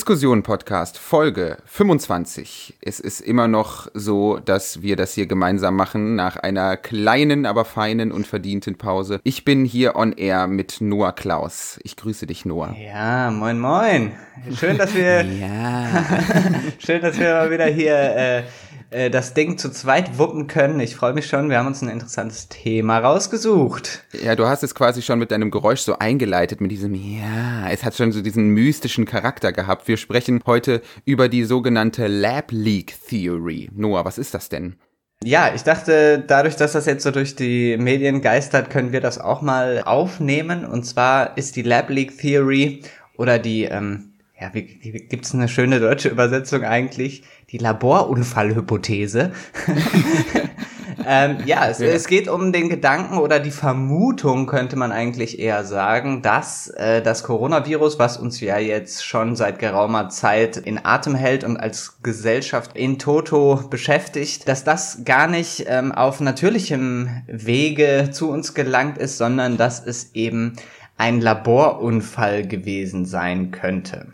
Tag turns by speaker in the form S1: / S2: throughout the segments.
S1: Diskussion Podcast Folge 25. Es ist immer noch so, dass wir das hier gemeinsam machen nach einer kleinen, aber feinen und verdienten Pause. Ich bin hier on air mit Noah Klaus. Ich grüße dich, Noah.
S2: Ja, moin moin. Schön, dass wir ja. schön, dass wir mal wieder hier äh, äh, das Ding zu zweit wuppen können. Ich freue mich schon. Wir haben uns ein interessantes Thema rausgesucht.
S1: Ja, du hast es quasi schon mit deinem Geräusch so eingeleitet, mit diesem Ja. Es hat schon so diesen mystischen Charakter gehabt. Wir sprechen heute über die sogenannte Lab Leak Theory. Noah, was ist das denn?
S2: Ja, ich dachte, dadurch, dass das jetzt so durch die Medien geistert, können wir das auch mal aufnehmen. Und zwar ist die Lab Leak Theory oder die, ähm, ja, wie, wie gibt's eine schöne deutsche Übersetzung eigentlich? die Laborunfallhypothese. ähm, ja, es, ja, es, geht um den Gedanken oder die Vermutung, könnte man eigentlich eher sagen, dass äh, das Coronavirus, was uns ja jetzt schon seit geraumer Zeit in Atem hält und als Gesellschaft in Toto beschäftigt, dass das gar nicht ähm, auf natürlichem Wege zu uns gelangt ist, sondern dass es eben ein Laborunfall gewesen sein könnte.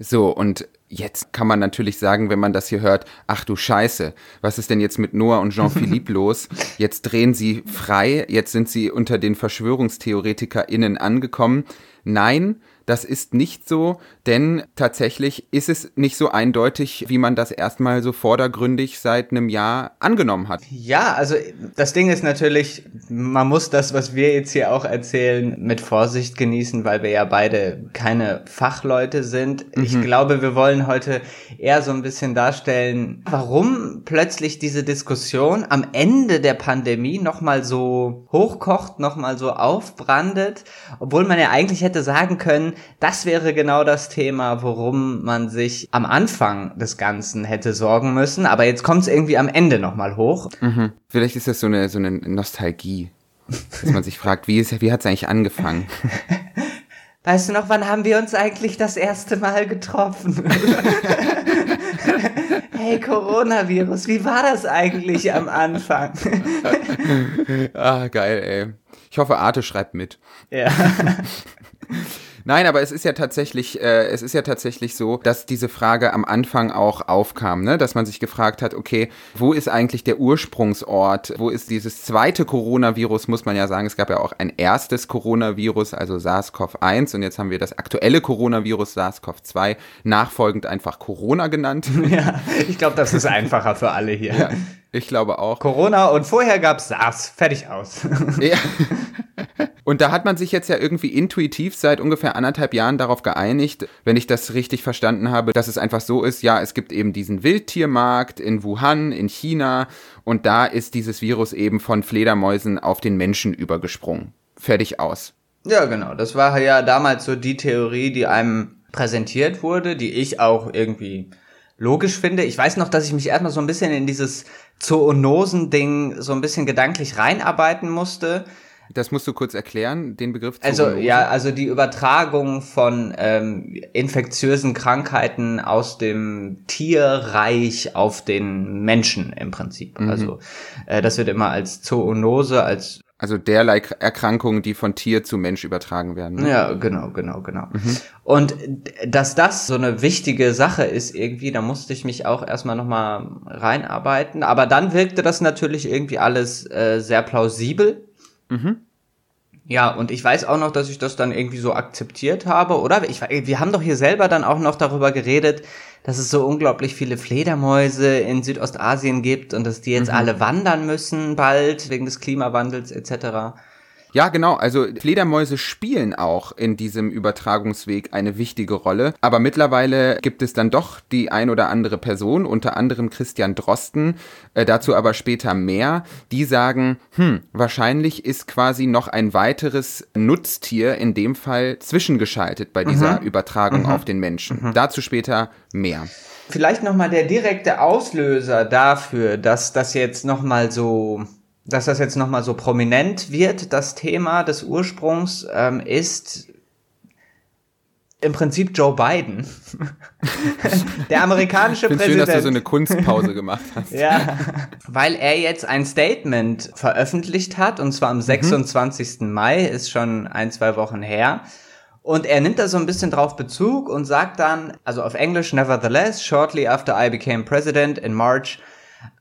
S1: So, und Jetzt kann man natürlich sagen, wenn man das hier hört, ach du Scheiße, was ist denn jetzt mit Noah und Jean-Philippe los? Jetzt drehen sie frei, jetzt sind sie unter den VerschwörungstheoretikerInnen angekommen. Nein, das ist nicht so, denn tatsächlich ist es nicht so eindeutig, wie man das erstmal so vordergründig seit einem Jahr angenommen hat.
S2: Ja, also das Ding ist natürlich, man muss das, was wir jetzt hier auch erzählen, mit Vorsicht genießen, weil wir ja beide keine Fachleute sind. Mhm. Ich glaube, wir wollen heute eher so ein bisschen darstellen, warum plötzlich diese Diskussion am Ende der Pandemie nochmal so hochkocht, nochmal so aufbrandet, obwohl man ja eigentlich hätte sagen können, das wäre genau das Thema, worum man sich am Anfang des Ganzen hätte sorgen müssen. Aber jetzt kommt es irgendwie am Ende nochmal hoch.
S1: Mhm. Vielleicht ist das so eine, so eine Nostalgie, dass man sich fragt, wie, wie hat es eigentlich angefangen?
S2: Weißt du noch, wann haben wir uns eigentlich das erste Mal getroffen? hey, Coronavirus, wie war das eigentlich am Anfang?
S1: ah, geil, ey. Ich hoffe, Arte schreibt mit. Ja. Nein, aber es ist ja tatsächlich, äh, es ist ja tatsächlich so, dass diese Frage am Anfang auch aufkam, ne? dass man sich gefragt hat, okay, wo ist eigentlich der Ursprungsort? Wo ist dieses zweite Coronavirus, muss man ja sagen. Es gab ja auch ein erstes Coronavirus, also SARS-CoV-1 und jetzt haben wir das aktuelle Coronavirus SARS-CoV-2 nachfolgend einfach Corona genannt.
S2: Ja, ich glaube, das ist einfacher für alle hier. Ja.
S1: Ich glaube auch.
S2: Corona und vorher gab's SARS. Fertig aus. Ja.
S1: Und da hat man sich jetzt ja irgendwie intuitiv seit ungefähr anderthalb Jahren darauf geeinigt, wenn ich das richtig verstanden habe, dass es einfach so ist, ja, es gibt eben diesen Wildtiermarkt in Wuhan, in China, und da ist dieses Virus eben von Fledermäusen auf den Menschen übergesprungen. Fertig aus.
S2: Ja, genau. Das war ja damals so die Theorie, die einem präsentiert wurde, die ich auch irgendwie logisch finde. Ich weiß noch, dass ich mich erstmal so ein bisschen in dieses Zoonosen-Ding so ein bisschen gedanklich reinarbeiten musste.
S1: Das musst du kurz erklären, den Begriff.
S2: Also ja, also die Übertragung von ähm, infektiösen Krankheiten aus dem Tierreich auf den Menschen im Prinzip. Mhm. Also äh, das wird immer als Zoonose, als
S1: also derlei Erkrankungen, die von Tier zu Mensch übertragen werden.
S2: Ne? Ja, genau, genau, genau. Mhm. Und dass das so eine wichtige Sache ist irgendwie, da musste ich mich auch erstmal nochmal reinarbeiten. Aber dann wirkte das natürlich irgendwie alles äh, sehr plausibel. Mhm. Ja, und ich weiß auch noch, dass ich das dann irgendwie so akzeptiert habe, oder? Ich, wir haben doch hier selber dann auch noch darüber geredet, dass es so unglaublich viele Fledermäuse in Südostasien gibt und dass die jetzt mhm. alle wandern müssen bald wegen des Klimawandels etc.
S1: Ja, genau. Also Fledermäuse spielen auch in diesem Übertragungsweg eine wichtige Rolle. Aber mittlerweile gibt es dann doch die ein oder andere Person, unter anderem Christian Drosten, äh, dazu aber später mehr, die sagen, hm, wahrscheinlich ist quasi noch ein weiteres Nutztier in dem Fall zwischengeschaltet bei dieser mhm. Übertragung mhm. auf den Menschen. Mhm. Dazu später mehr.
S2: Vielleicht nochmal der direkte Auslöser dafür, dass das jetzt nochmal so dass das jetzt nochmal so prominent wird, das Thema des Ursprungs, ähm, ist im Prinzip Joe Biden. der amerikanische
S1: ich
S2: Präsident.
S1: Schön, dass du so eine Kunstpause gemacht hast.
S2: ja, weil er jetzt ein Statement veröffentlicht hat, und zwar am 26. Mhm. Mai, ist schon ein, zwei Wochen her. Und er nimmt da so ein bisschen drauf Bezug und sagt dann, also auf Englisch, nevertheless, shortly after I became president in March,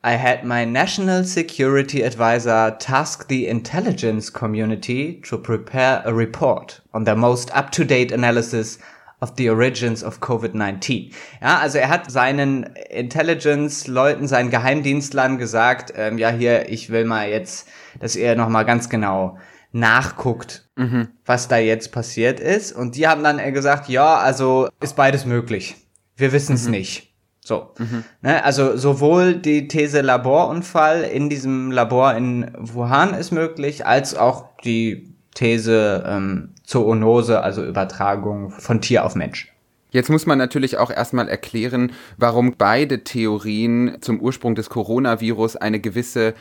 S2: I had my national security advisor task the intelligence community to prepare a report on the most up-to-date analysis of the origins of COVID-19. Ja, also er hat seinen Intelligence-Leuten, seinen Geheimdienstlern gesagt, ähm, ja hier, ich will mal jetzt, dass ihr nochmal ganz genau nachguckt, mhm. was da jetzt passiert ist. Und die haben dann gesagt, ja, also ist beides möglich. Wir wissen es mhm. nicht. So. Mhm. Ne, also sowohl die These Laborunfall in diesem Labor in Wuhan ist möglich, als auch die These ähm, Zoonose, also Übertragung von Tier auf Mensch.
S1: Jetzt muss man natürlich auch erstmal erklären, warum beide Theorien zum Ursprung des Coronavirus eine gewisse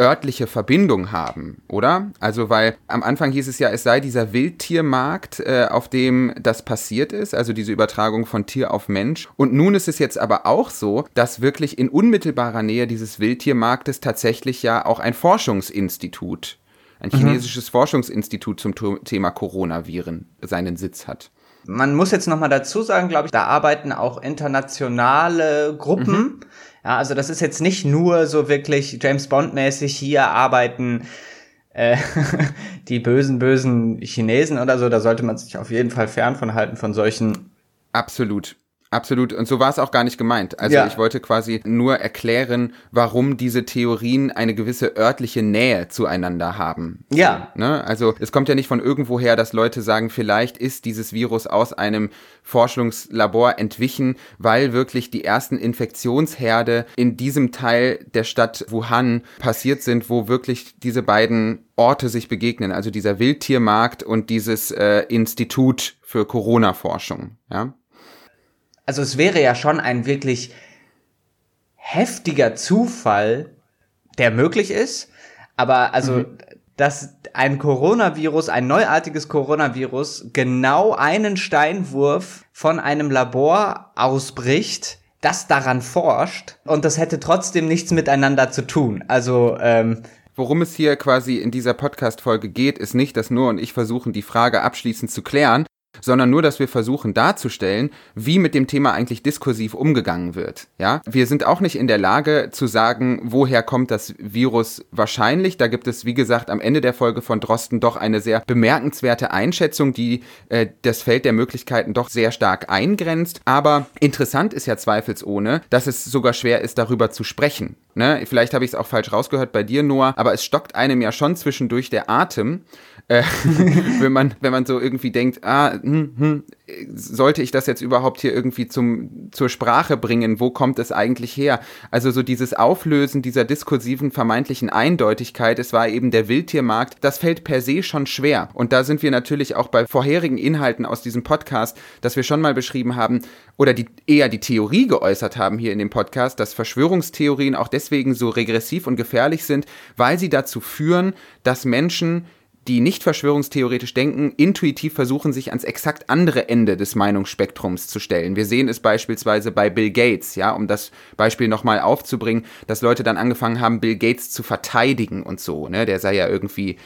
S1: örtliche Verbindung haben, oder? Also weil am Anfang hieß es ja, es sei dieser Wildtiermarkt, äh, auf dem das passiert ist, also diese Übertragung von Tier auf Mensch. Und nun ist es jetzt aber auch so, dass wirklich in unmittelbarer Nähe dieses Wildtiermarktes tatsächlich ja auch ein Forschungsinstitut, ein mhm. chinesisches mhm. Forschungsinstitut zum Thema Coronaviren seinen Sitz hat.
S2: Man muss jetzt nochmal dazu sagen, glaube ich, da arbeiten auch internationale Gruppen. Mhm ja, also das ist jetzt nicht nur so wirklich James Bond-mäßig hier arbeiten äh, die bösen, bösen Chinesen oder so. Da sollte man sich auf jeden Fall fern von halten von solchen.
S1: Absolut. Absolut. Und so war es auch gar nicht gemeint. Also ja. ich wollte quasi nur erklären, warum diese Theorien eine gewisse örtliche Nähe zueinander haben.
S2: Ja.
S1: Ne? Also es kommt ja nicht von irgendwoher, dass Leute sagen, vielleicht ist dieses Virus aus einem Forschungslabor entwichen, weil wirklich die ersten Infektionsherde in diesem Teil der Stadt Wuhan passiert sind, wo wirklich diese beiden Orte sich begegnen. Also dieser Wildtiermarkt und dieses äh, Institut für Corona-Forschung. Ja
S2: also es wäre ja schon ein wirklich heftiger Zufall, der möglich ist, aber also, mhm. dass ein Coronavirus, ein neuartiges Coronavirus genau einen Steinwurf von einem Labor ausbricht, das daran forscht und das hätte trotzdem nichts miteinander zu tun. Also, ähm,
S1: Worum es hier quasi in dieser Podcast-Folge geht, ist nicht, dass nur und ich versuchen, die Frage abschließend zu klären, sondern nur, dass wir versuchen darzustellen, wie mit dem Thema eigentlich diskursiv umgegangen wird. Ja, wir sind auch nicht in der Lage zu sagen, woher kommt das Virus wahrscheinlich. Da gibt es, wie gesagt, am Ende der Folge von Drosten doch eine sehr bemerkenswerte Einschätzung, die äh, das Feld der Möglichkeiten doch sehr stark eingrenzt. Aber interessant ist ja zweifelsohne, dass es sogar schwer ist, darüber zu sprechen. Ne? Vielleicht habe ich es auch falsch rausgehört bei dir, Noah, aber es stockt einem ja schon zwischendurch der Atem, äh, wenn man wenn man so irgendwie denkt, ah, hm, hm, sollte ich das jetzt überhaupt hier irgendwie zum zur Sprache bringen? Wo kommt es eigentlich her? Also so dieses Auflösen dieser diskursiven vermeintlichen Eindeutigkeit, es war eben der Wildtiermarkt, das fällt per se schon schwer. Und da sind wir natürlich auch bei vorherigen Inhalten aus diesem Podcast, dass wir schon mal beschrieben haben oder die eher die Theorie geäußert haben hier in dem Podcast, dass Verschwörungstheorien auch deswegen so regressiv und gefährlich sind, weil sie dazu führen, dass Menschen die nicht verschwörungstheoretisch denken, intuitiv versuchen, sich ans exakt andere Ende des Meinungsspektrums zu stellen. Wir sehen es beispielsweise bei Bill Gates, ja, um das Beispiel nochmal aufzubringen, dass Leute dann angefangen haben, Bill Gates zu verteidigen und so, ne, der sei ja irgendwie,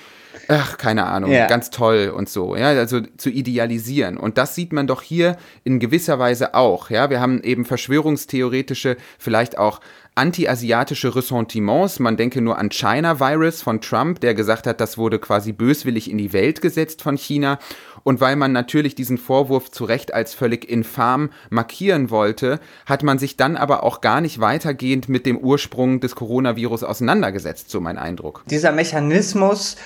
S1: ach, keine Ahnung, yeah. ganz toll und so, ja, also zu idealisieren. Und das sieht man doch hier in gewisser Weise auch, ja. Wir haben eben verschwörungstheoretische, vielleicht auch anti-asiatische Ressentiments. Man denke nur an China Virus von Trump, der gesagt hat, das wurde quasi böswillig in die Welt gesetzt von China. Und weil man natürlich diesen Vorwurf zu Recht als völlig infam markieren wollte, hat man sich dann aber auch gar nicht weitergehend mit dem Ursprung des Coronavirus auseinandergesetzt, so mein Eindruck.
S2: Dieser Mechanismus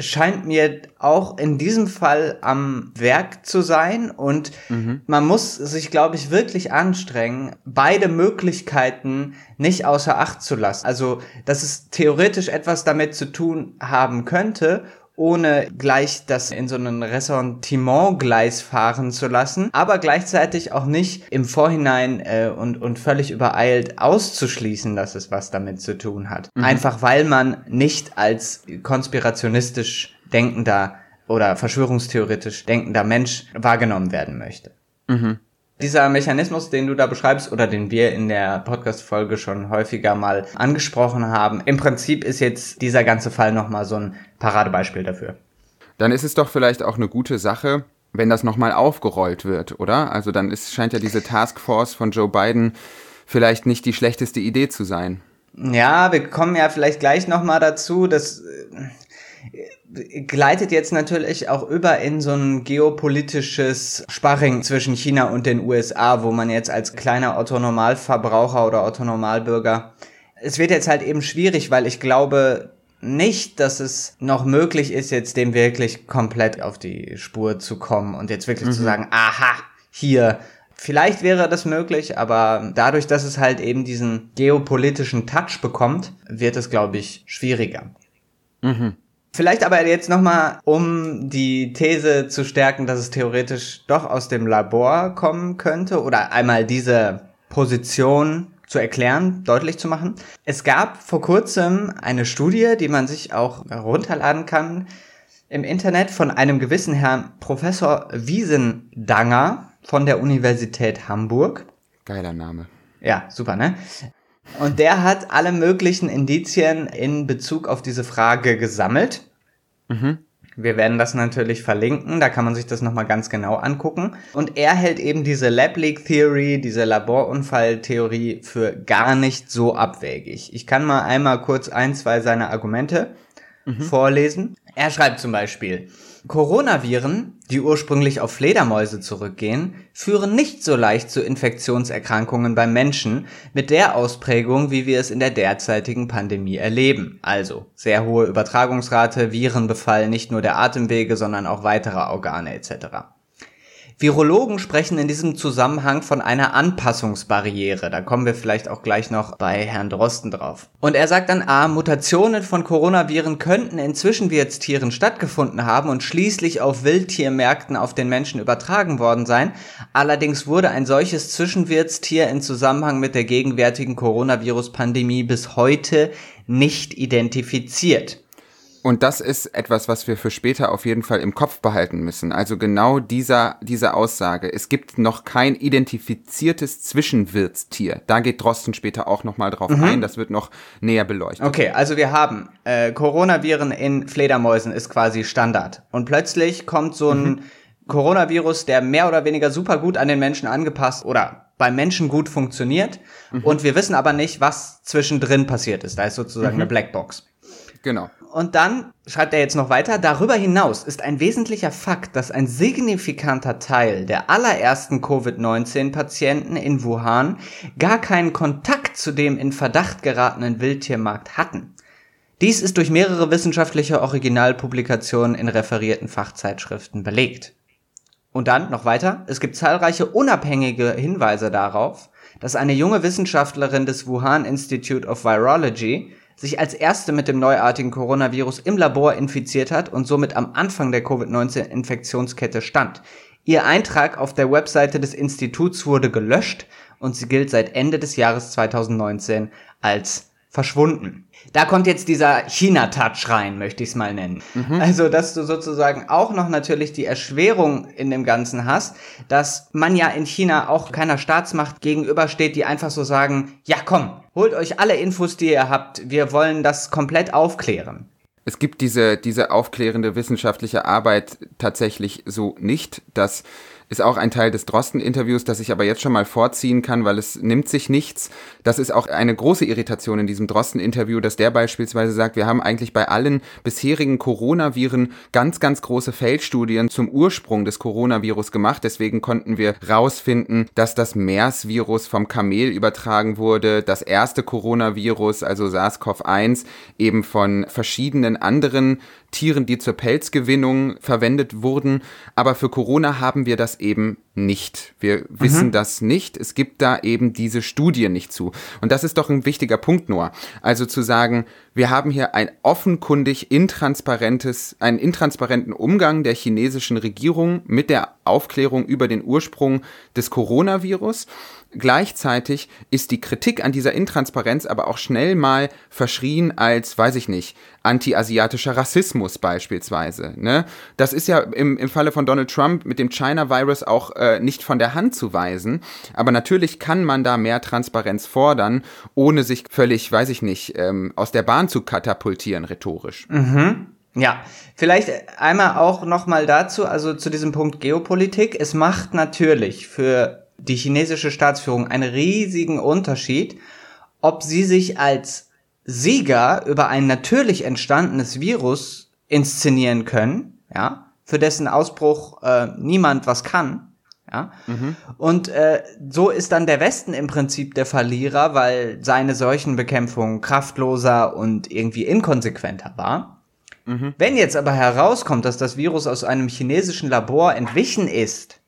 S2: scheint mir auch in diesem Fall am Werk zu sein und mhm. man muss sich, glaube ich, wirklich anstrengen, beide Möglichkeiten nicht außer Acht zu lassen. Also, dass es theoretisch etwas damit zu tun haben könnte ohne gleich das in so einen Ressentiment-Gleis fahren zu lassen, aber gleichzeitig auch nicht im Vorhinein äh, und, und völlig übereilt auszuschließen, dass es was damit zu tun hat. Mhm. Einfach weil man nicht als konspirationistisch denkender oder verschwörungstheoretisch denkender Mensch wahrgenommen werden möchte. Mhm. Dieser Mechanismus, den du da beschreibst oder den wir in der Podcast-Folge schon häufiger mal angesprochen haben, im Prinzip ist jetzt dieser ganze Fall nochmal so ein Paradebeispiel dafür.
S1: Dann ist es doch vielleicht auch eine gute Sache, wenn das nochmal aufgerollt wird, oder? Also dann ist, scheint ja diese Taskforce von Joe Biden vielleicht nicht die schlechteste Idee zu sein.
S2: Ja, wir kommen ja vielleicht gleich nochmal dazu, dass gleitet jetzt natürlich auch über in so ein geopolitisches Sparring zwischen China und den USA, wo man jetzt als kleiner Autonormalverbraucher oder Autonormalbürger es wird jetzt halt eben schwierig, weil ich glaube nicht, dass es noch möglich ist, jetzt dem wirklich komplett auf die Spur zu kommen und jetzt wirklich mhm. zu sagen, aha, hier, Vielleicht wäre das möglich, aber dadurch, dass es halt eben diesen geopolitischen Touch bekommt, wird es, glaube ich, schwieriger. Mhm. Vielleicht aber jetzt nochmal, um die These zu stärken, dass es theoretisch doch aus dem Labor kommen könnte oder einmal diese Position zu erklären, deutlich zu machen. Es gab vor kurzem eine Studie, die man sich auch herunterladen kann im Internet von einem gewissen Herrn Professor Wiesendanger von der Universität Hamburg.
S1: Geiler Name.
S2: Ja, super, ne? Und der hat alle möglichen Indizien in Bezug auf diese Frage gesammelt. Mhm. Wir werden das natürlich verlinken, da kann man sich das nochmal ganz genau angucken. Und er hält eben diese Lab Leak Theory, diese Laborunfalltheorie für gar nicht so abwegig. Ich kann mal einmal kurz ein, zwei seiner Argumente mhm. vorlesen. Er schreibt zum Beispiel, Coronaviren, die ursprünglich auf Fledermäuse zurückgehen, führen nicht so leicht zu Infektionserkrankungen beim Menschen mit der Ausprägung, wie wir es in der derzeitigen Pandemie erleben. Also sehr hohe Übertragungsrate, Virenbefall nicht nur der Atemwege, sondern auch weiterer Organe etc. Virologen sprechen in diesem Zusammenhang von einer Anpassungsbarriere. Da kommen wir vielleicht auch gleich noch bei Herrn Drosten drauf. Und er sagt dann, a, Mutationen von Coronaviren könnten in Zwischenwirtstieren stattgefunden haben und schließlich auf Wildtiermärkten auf den Menschen übertragen worden sein. Allerdings wurde ein solches Zwischenwirtstier in Zusammenhang mit der gegenwärtigen Coronavirus-Pandemie bis heute nicht identifiziert.
S1: Und das ist etwas, was wir für später auf jeden Fall im Kopf behalten müssen. Also genau dieser, diese Aussage. Es gibt noch kein identifiziertes Zwischenwirtstier. Da geht Drosten später auch nochmal drauf mhm. ein. Das wird noch näher beleuchtet.
S2: Okay, also wir haben äh, Coronaviren in Fledermäusen ist quasi Standard. Und plötzlich kommt so ein mhm. Coronavirus, der mehr oder weniger super gut an den Menschen angepasst oder beim Menschen gut funktioniert. Mhm. Und wir wissen aber nicht, was zwischendrin passiert ist. Da ist sozusagen eine mhm. Blackbox.
S1: Genau.
S2: Und dann schreibt er jetzt noch weiter, darüber hinaus ist ein wesentlicher Fakt, dass ein signifikanter Teil der allerersten Covid-19-Patienten in Wuhan gar keinen Kontakt zu dem in Verdacht geratenen Wildtiermarkt hatten. Dies ist durch mehrere wissenschaftliche Originalpublikationen in referierten Fachzeitschriften belegt. Und dann noch weiter, es gibt zahlreiche unabhängige Hinweise darauf, dass eine junge Wissenschaftlerin des Wuhan Institute of Virology sich als erste mit dem neuartigen Coronavirus im Labor infiziert hat und somit am Anfang der Covid-19-Infektionskette stand. Ihr Eintrag auf der Webseite des Instituts wurde gelöscht und sie gilt seit Ende des Jahres 2019 als verschwunden. Da kommt jetzt dieser China-Touch rein, möchte ich es mal nennen. Mhm. Also, dass du sozusagen auch noch natürlich die Erschwerung in dem Ganzen hast, dass man ja in China auch keiner Staatsmacht gegenübersteht, die einfach so sagen, ja komm, holt euch alle Infos, die ihr habt, wir wollen das komplett aufklären.
S1: Es gibt diese, diese aufklärende wissenschaftliche Arbeit tatsächlich so nicht, dass ist auch ein Teil des Drosten-Interviews, das ich aber jetzt schon mal vorziehen kann, weil es nimmt sich nichts. Das ist auch eine große Irritation in diesem Drosten-Interview, dass der beispielsweise sagt, wir haben eigentlich bei allen bisherigen Coronaviren ganz, ganz große Feldstudien zum Ursprung des Coronavirus gemacht. Deswegen konnten wir rausfinden, dass das MERS-Virus vom Kamel übertragen wurde, das erste Coronavirus, also SARS-CoV-1, eben von verschiedenen anderen Tieren, die zur Pelzgewinnung verwendet wurden. Aber für Corona haben wir das eben nicht. Wir mhm. wissen das nicht. Es gibt da eben diese Studie nicht zu. Und das ist doch ein wichtiger Punkt, Noah. Also zu sagen, wir haben hier ein offenkundig intransparentes, einen intransparenten Umgang der chinesischen Regierung mit der Aufklärung über den Ursprung des Coronavirus. Gleichzeitig ist die Kritik an dieser Intransparenz aber auch schnell mal verschrien als, weiß ich nicht, anti-asiatischer Rassismus beispielsweise. Ne? Das ist ja im, im Falle von Donald Trump mit dem China-Virus auch äh, nicht von der Hand zu weisen. Aber natürlich kann man da mehr Transparenz fordern, ohne sich völlig, weiß ich nicht, ähm, aus der Bahn zu katapultieren, rhetorisch.
S2: Mhm. Ja, vielleicht einmal auch nochmal dazu, also zu diesem Punkt Geopolitik. Es macht natürlich für die chinesische Staatsführung einen riesigen Unterschied, ob sie sich als Sieger über ein natürlich entstandenes Virus inszenieren können, ja, für dessen Ausbruch äh, niemand was kann, ja. Mhm. Und äh, so ist dann der Westen im Prinzip der Verlierer, weil seine Seuchenbekämpfung kraftloser und irgendwie inkonsequenter war. Mhm. Wenn jetzt aber herauskommt, dass das Virus aus einem chinesischen Labor entwichen ist,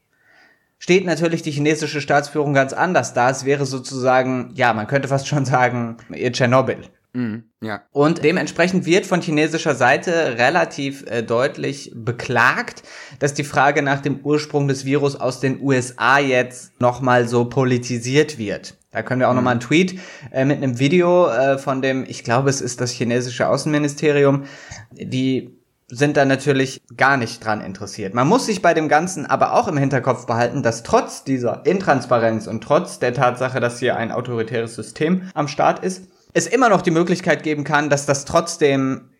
S2: steht natürlich die chinesische Staatsführung ganz anders da. Es wäre sozusagen, ja, man könnte fast schon sagen, ihr Tschernobyl. Mhm, ja. Und dementsprechend wird von chinesischer Seite relativ äh, deutlich beklagt, dass die Frage nach dem Ursprung des Virus aus den USA jetzt nochmal so politisiert wird. Da können wir auch mhm. nochmal einen Tweet äh, mit einem Video äh, von dem, ich glaube, es ist das chinesische Außenministerium, die sind da natürlich gar nicht dran interessiert. Man muss sich bei dem Ganzen aber auch im Hinterkopf behalten, dass trotz dieser Intransparenz und trotz der Tatsache, dass hier ein autoritäres System am Start ist, es immer noch die Möglichkeit geben kann, dass das trotzdem,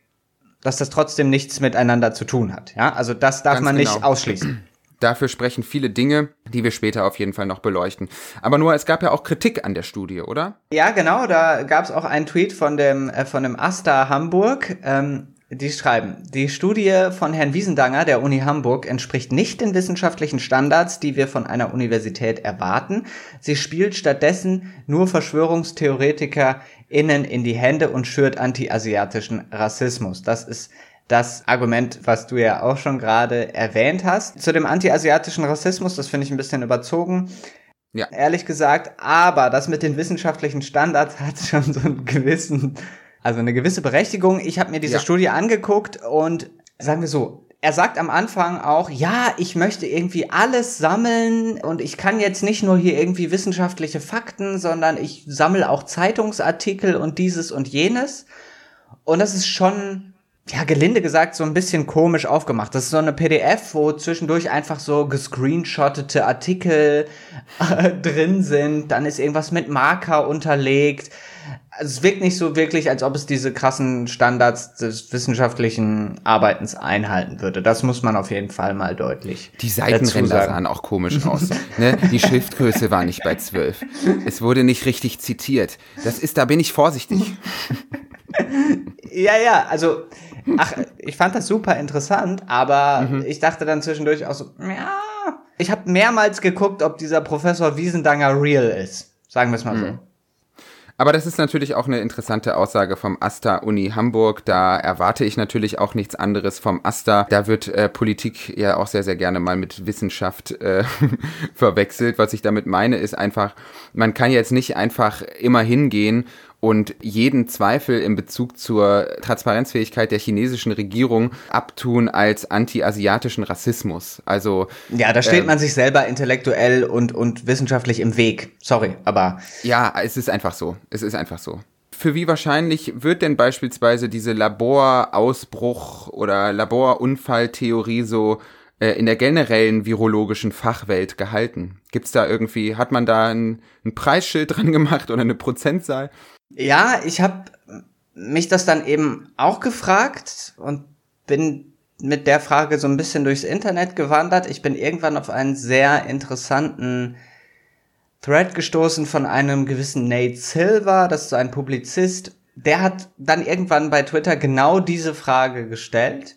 S2: dass das trotzdem nichts miteinander zu tun hat. Ja, also das darf Ganz man genau. nicht ausschließen.
S1: Dafür sprechen viele Dinge, die wir später auf jeden Fall noch beleuchten. Aber nur, es gab ja auch Kritik an der Studie, oder?
S2: Ja, genau. Da gab es auch einen Tweet von dem äh, von dem Asta Hamburg. Ähm, die schreiben, die Studie von Herrn Wiesendanger der Uni Hamburg entspricht nicht den wissenschaftlichen Standards, die wir von einer Universität erwarten. Sie spielt stattdessen nur Verschwörungstheoretiker innen in die Hände und schürt anti-asiatischen Rassismus. Das ist das Argument, was du ja auch schon gerade erwähnt hast. Zu dem anti-asiatischen Rassismus, das finde ich ein bisschen überzogen. Ja. Ehrlich gesagt, aber das mit den wissenschaftlichen Standards hat schon so einen gewissen also eine gewisse Berechtigung. Ich habe mir diese ja. Studie angeguckt und sagen wir so, er sagt am Anfang auch, ja, ich möchte irgendwie alles sammeln und ich kann jetzt nicht nur hier irgendwie wissenschaftliche Fakten, sondern ich sammle auch Zeitungsartikel und dieses und jenes. Und das ist schon, ja, gelinde gesagt, so ein bisschen komisch aufgemacht. Das ist so eine PDF, wo zwischendurch einfach so gescreenshottete Artikel äh, drin sind. Dann ist irgendwas mit Marker unterlegt also es wirkt nicht so wirklich, als ob es diese krassen Standards des wissenschaftlichen Arbeitens einhalten würde. Das muss man auf jeden Fall mal deutlich.
S1: Die Seitenränder sahen auch komisch aus. ne? Die Schriftgröße war nicht bei zwölf. Es wurde nicht richtig zitiert. Das ist, da bin ich vorsichtig.
S2: ja, ja, also, ach, ich fand das super interessant, aber mhm. ich dachte dann zwischendurch auch so, ja, ich habe mehrmals geguckt, ob dieser Professor Wiesendanger real ist. Sagen wir es mal mhm. so.
S1: Aber das ist natürlich auch eine interessante Aussage vom AStA Uni Hamburg. Da erwarte ich natürlich auch nichts anderes vom AStA. Da wird äh, Politik ja auch sehr, sehr gerne mal mit Wissenschaft äh, verwechselt. Was ich damit meine, ist einfach, man kann jetzt nicht einfach immer hingehen und jeden Zweifel in Bezug zur Transparenzfähigkeit der chinesischen Regierung abtun als anti-asiatischen Rassismus. Also
S2: ja, da steht äh, man sich selber intellektuell und und wissenschaftlich im Weg. Sorry, aber
S1: ja, es ist einfach so. Es ist einfach so. Für wie wahrscheinlich wird denn beispielsweise diese Laborausbruch oder Laborunfalltheorie so äh, in der generellen virologischen Fachwelt gehalten? Gibt's da irgendwie, hat man da ein, ein Preisschild dran gemacht oder eine Prozentzahl?
S2: Ja, ich habe mich das dann eben auch gefragt und bin mit der Frage so ein bisschen durchs Internet gewandert. Ich bin irgendwann auf einen sehr interessanten Thread gestoßen von einem gewissen Nate Silver, das ist so ein Publizist. Der hat dann irgendwann bei Twitter genau diese Frage gestellt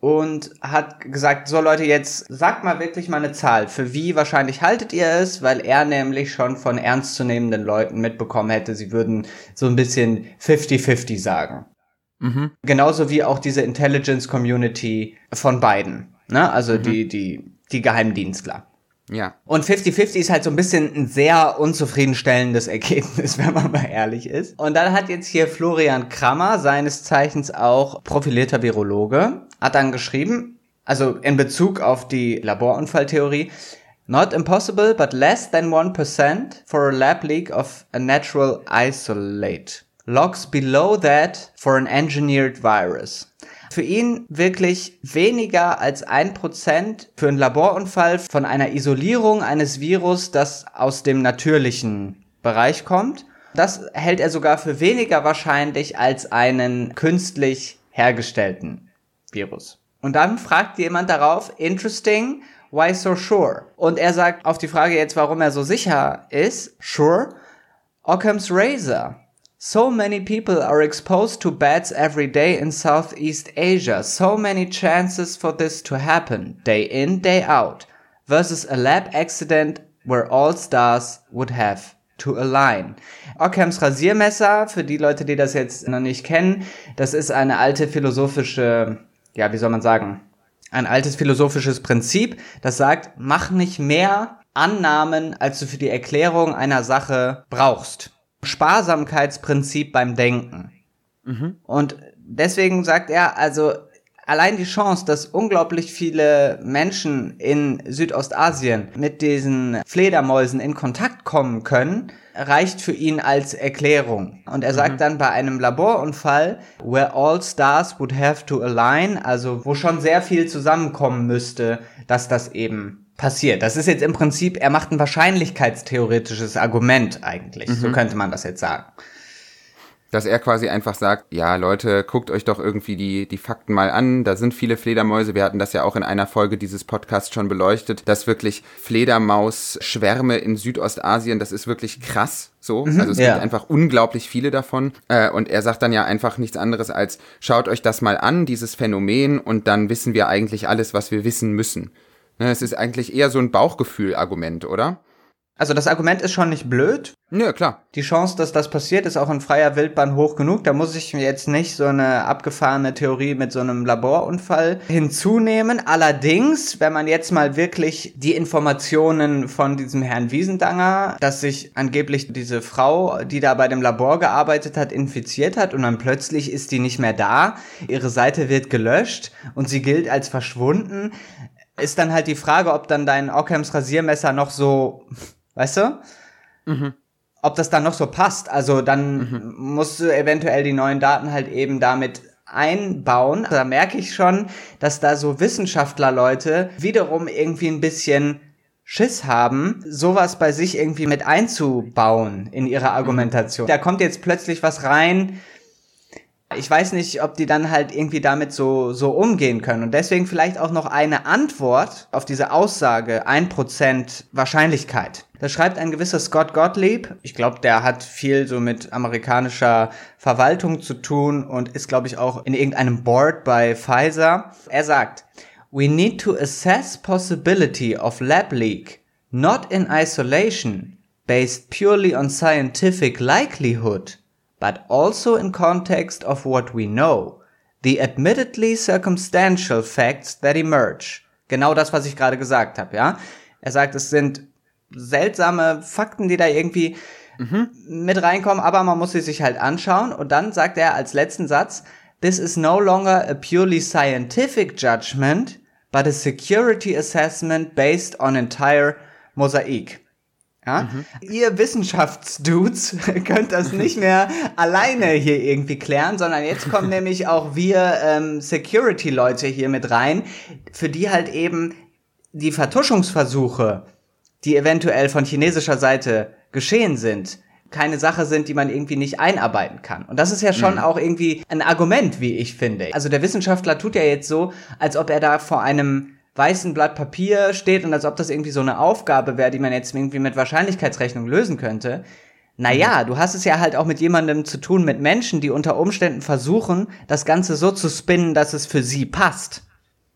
S2: und hat gesagt, so Leute, jetzt sagt mal wirklich mal eine Zahl. Für wie wahrscheinlich haltet ihr es? Weil er nämlich schon von ernstzunehmenden Leuten mitbekommen hätte, sie würden so ein bisschen 50-50 sagen. Mhm. Genauso wie auch diese Intelligence Community von beiden. Ne? Also mhm. die, die, die Geheimdienstler. Ja. Und 50-50 ist halt so ein bisschen ein sehr unzufriedenstellendes Ergebnis, wenn man mal ehrlich ist. Und dann hat jetzt hier Florian Krammer, seines Zeichens auch profilierter Virologe, hat dann geschrieben, also in Bezug auf die Laborunfalltheorie, Not impossible, but less than 1% for a lab leak of a natural isolate. Logs below that for an engineered virus. Für ihn wirklich weniger als ein Prozent für einen Laborunfall von einer Isolierung eines Virus, das aus dem natürlichen Bereich kommt. Das hält er sogar für weniger wahrscheinlich als einen künstlich hergestellten Virus. Und dann fragt jemand darauf, interesting, why so sure? Und er sagt auf die Frage jetzt, warum er so sicher ist, sure, Occam's Razor. So many people are exposed to bats every day in Southeast Asia. So many chances for this to happen, day in, day out, versus a lab accident where all stars would have to align. Ockhams Rasiermesser, für die Leute, die das jetzt noch nicht kennen, das ist eine alte philosophische, ja, wie soll man sagen, ein altes philosophisches Prinzip, das sagt, mach nicht mehr Annahmen, als du für die Erklärung einer Sache brauchst. Sparsamkeitsprinzip beim Denken. Mhm. Und deswegen sagt er, also allein die Chance, dass unglaublich viele Menschen in Südostasien mit diesen Fledermäusen in Kontakt kommen können, reicht für ihn als Erklärung. Und er sagt mhm. dann bei einem Laborunfall, where all stars would have to align, also wo schon sehr viel zusammenkommen müsste, dass das eben passiert. Das ist jetzt im Prinzip, er macht ein wahrscheinlichkeitstheoretisches Argument eigentlich. Mhm. So könnte man das jetzt sagen.
S1: Dass er quasi einfach sagt, ja Leute, guckt euch doch irgendwie die, die Fakten mal an. Da sind viele Fledermäuse. Wir hatten das ja auch in einer Folge dieses Podcasts schon beleuchtet, dass wirklich Fledermaus-Schwärme in Südostasien, das ist wirklich krass so. Mhm, also es ja. gibt einfach unglaublich viele davon. Äh, und er sagt dann ja einfach nichts anderes als, schaut euch das mal an, dieses Phänomen, und dann wissen wir eigentlich alles, was wir wissen müssen. Ne, es ist eigentlich eher so ein Bauchgefühl-Argument, oder?
S2: Also das Argument ist schon nicht blöd.
S1: Ja, klar.
S2: Die Chance, dass das passiert, ist auch in freier Wildbahn hoch genug. Da muss ich mir jetzt nicht so eine abgefahrene Theorie mit so einem Laborunfall hinzunehmen. Allerdings, wenn man jetzt mal wirklich die Informationen von diesem Herrn Wiesendanger, dass sich angeblich diese Frau, die da bei dem Labor gearbeitet hat, infiziert hat und dann plötzlich ist die nicht mehr da, ihre Seite wird gelöscht und sie gilt als verschwunden, ist dann halt die Frage, ob dann dein Ockhams Rasiermesser noch so, weißt du? Mhm. Ob das dann noch so passt. Also dann mhm. musst du eventuell die neuen Daten halt eben damit einbauen. Da merke ich schon, dass da so Wissenschaftlerleute wiederum irgendwie ein bisschen Schiss haben, sowas bei sich irgendwie mit einzubauen in ihre Argumentation. Da kommt jetzt plötzlich was rein, ich weiß nicht, ob die dann halt irgendwie damit so, so umgehen können. Und deswegen vielleicht auch noch eine Antwort auf diese Aussage, ein Prozent Wahrscheinlichkeit. Da schreibt ein gewisser Scott Gottlieb. Ich glaube, der hat viel so mit amerikanischer Verwaltung zu tun und ist, glaube ich, auch in irgendeinem Board bei Pfizer. Er sagt, We need to assess possibility of lab leak, not in isolation, based purely on scientific likelihood but also in context of what we know, the admittedly circumstantial facts that emerge. Genau das, was ich gerade gesagt habe, ja. Er sagt, es sind seltsame Fakten, die da irgendwie mhm. mit reinkommen, aber man muss sie sich halt anschauen. Und dann sagt er als letzten Satz, This is no longer a purely scientific judgment, but a security assessment based on entire mosaic. Ja? Mhm. Ihr Wissenschaftsdudes könnt das nicht mehr alleine hier irgendwie klären, sondern jetzt kommen nämlich auch wir ähm, Security-Leute hier mit rein, für die halt eben die Vertuschungsversuche, die eventuell von chinesischer Seite geschehen sind, keine Sache sind, die man irgendwie nicht einarbeiten kann. Und das ist ja schon mhm. auch irgendwie ein Argument, wie ich finde. Also der Wissenschaftler tut ja jetzt so, als ob er da vor einem weißen Blatt Papier steht und als ob das irgendwie so eine Aufgabe wäre, die man jetzt irgendwie mit Wahrscheinlichkeitsrechnung lösen könnte. Naja, du hast es ja halt auch mit jemandem zu tun, mit Menschen, die unter Umständen versuchen, das Ganze so zu spinnen, dass es für sie passt.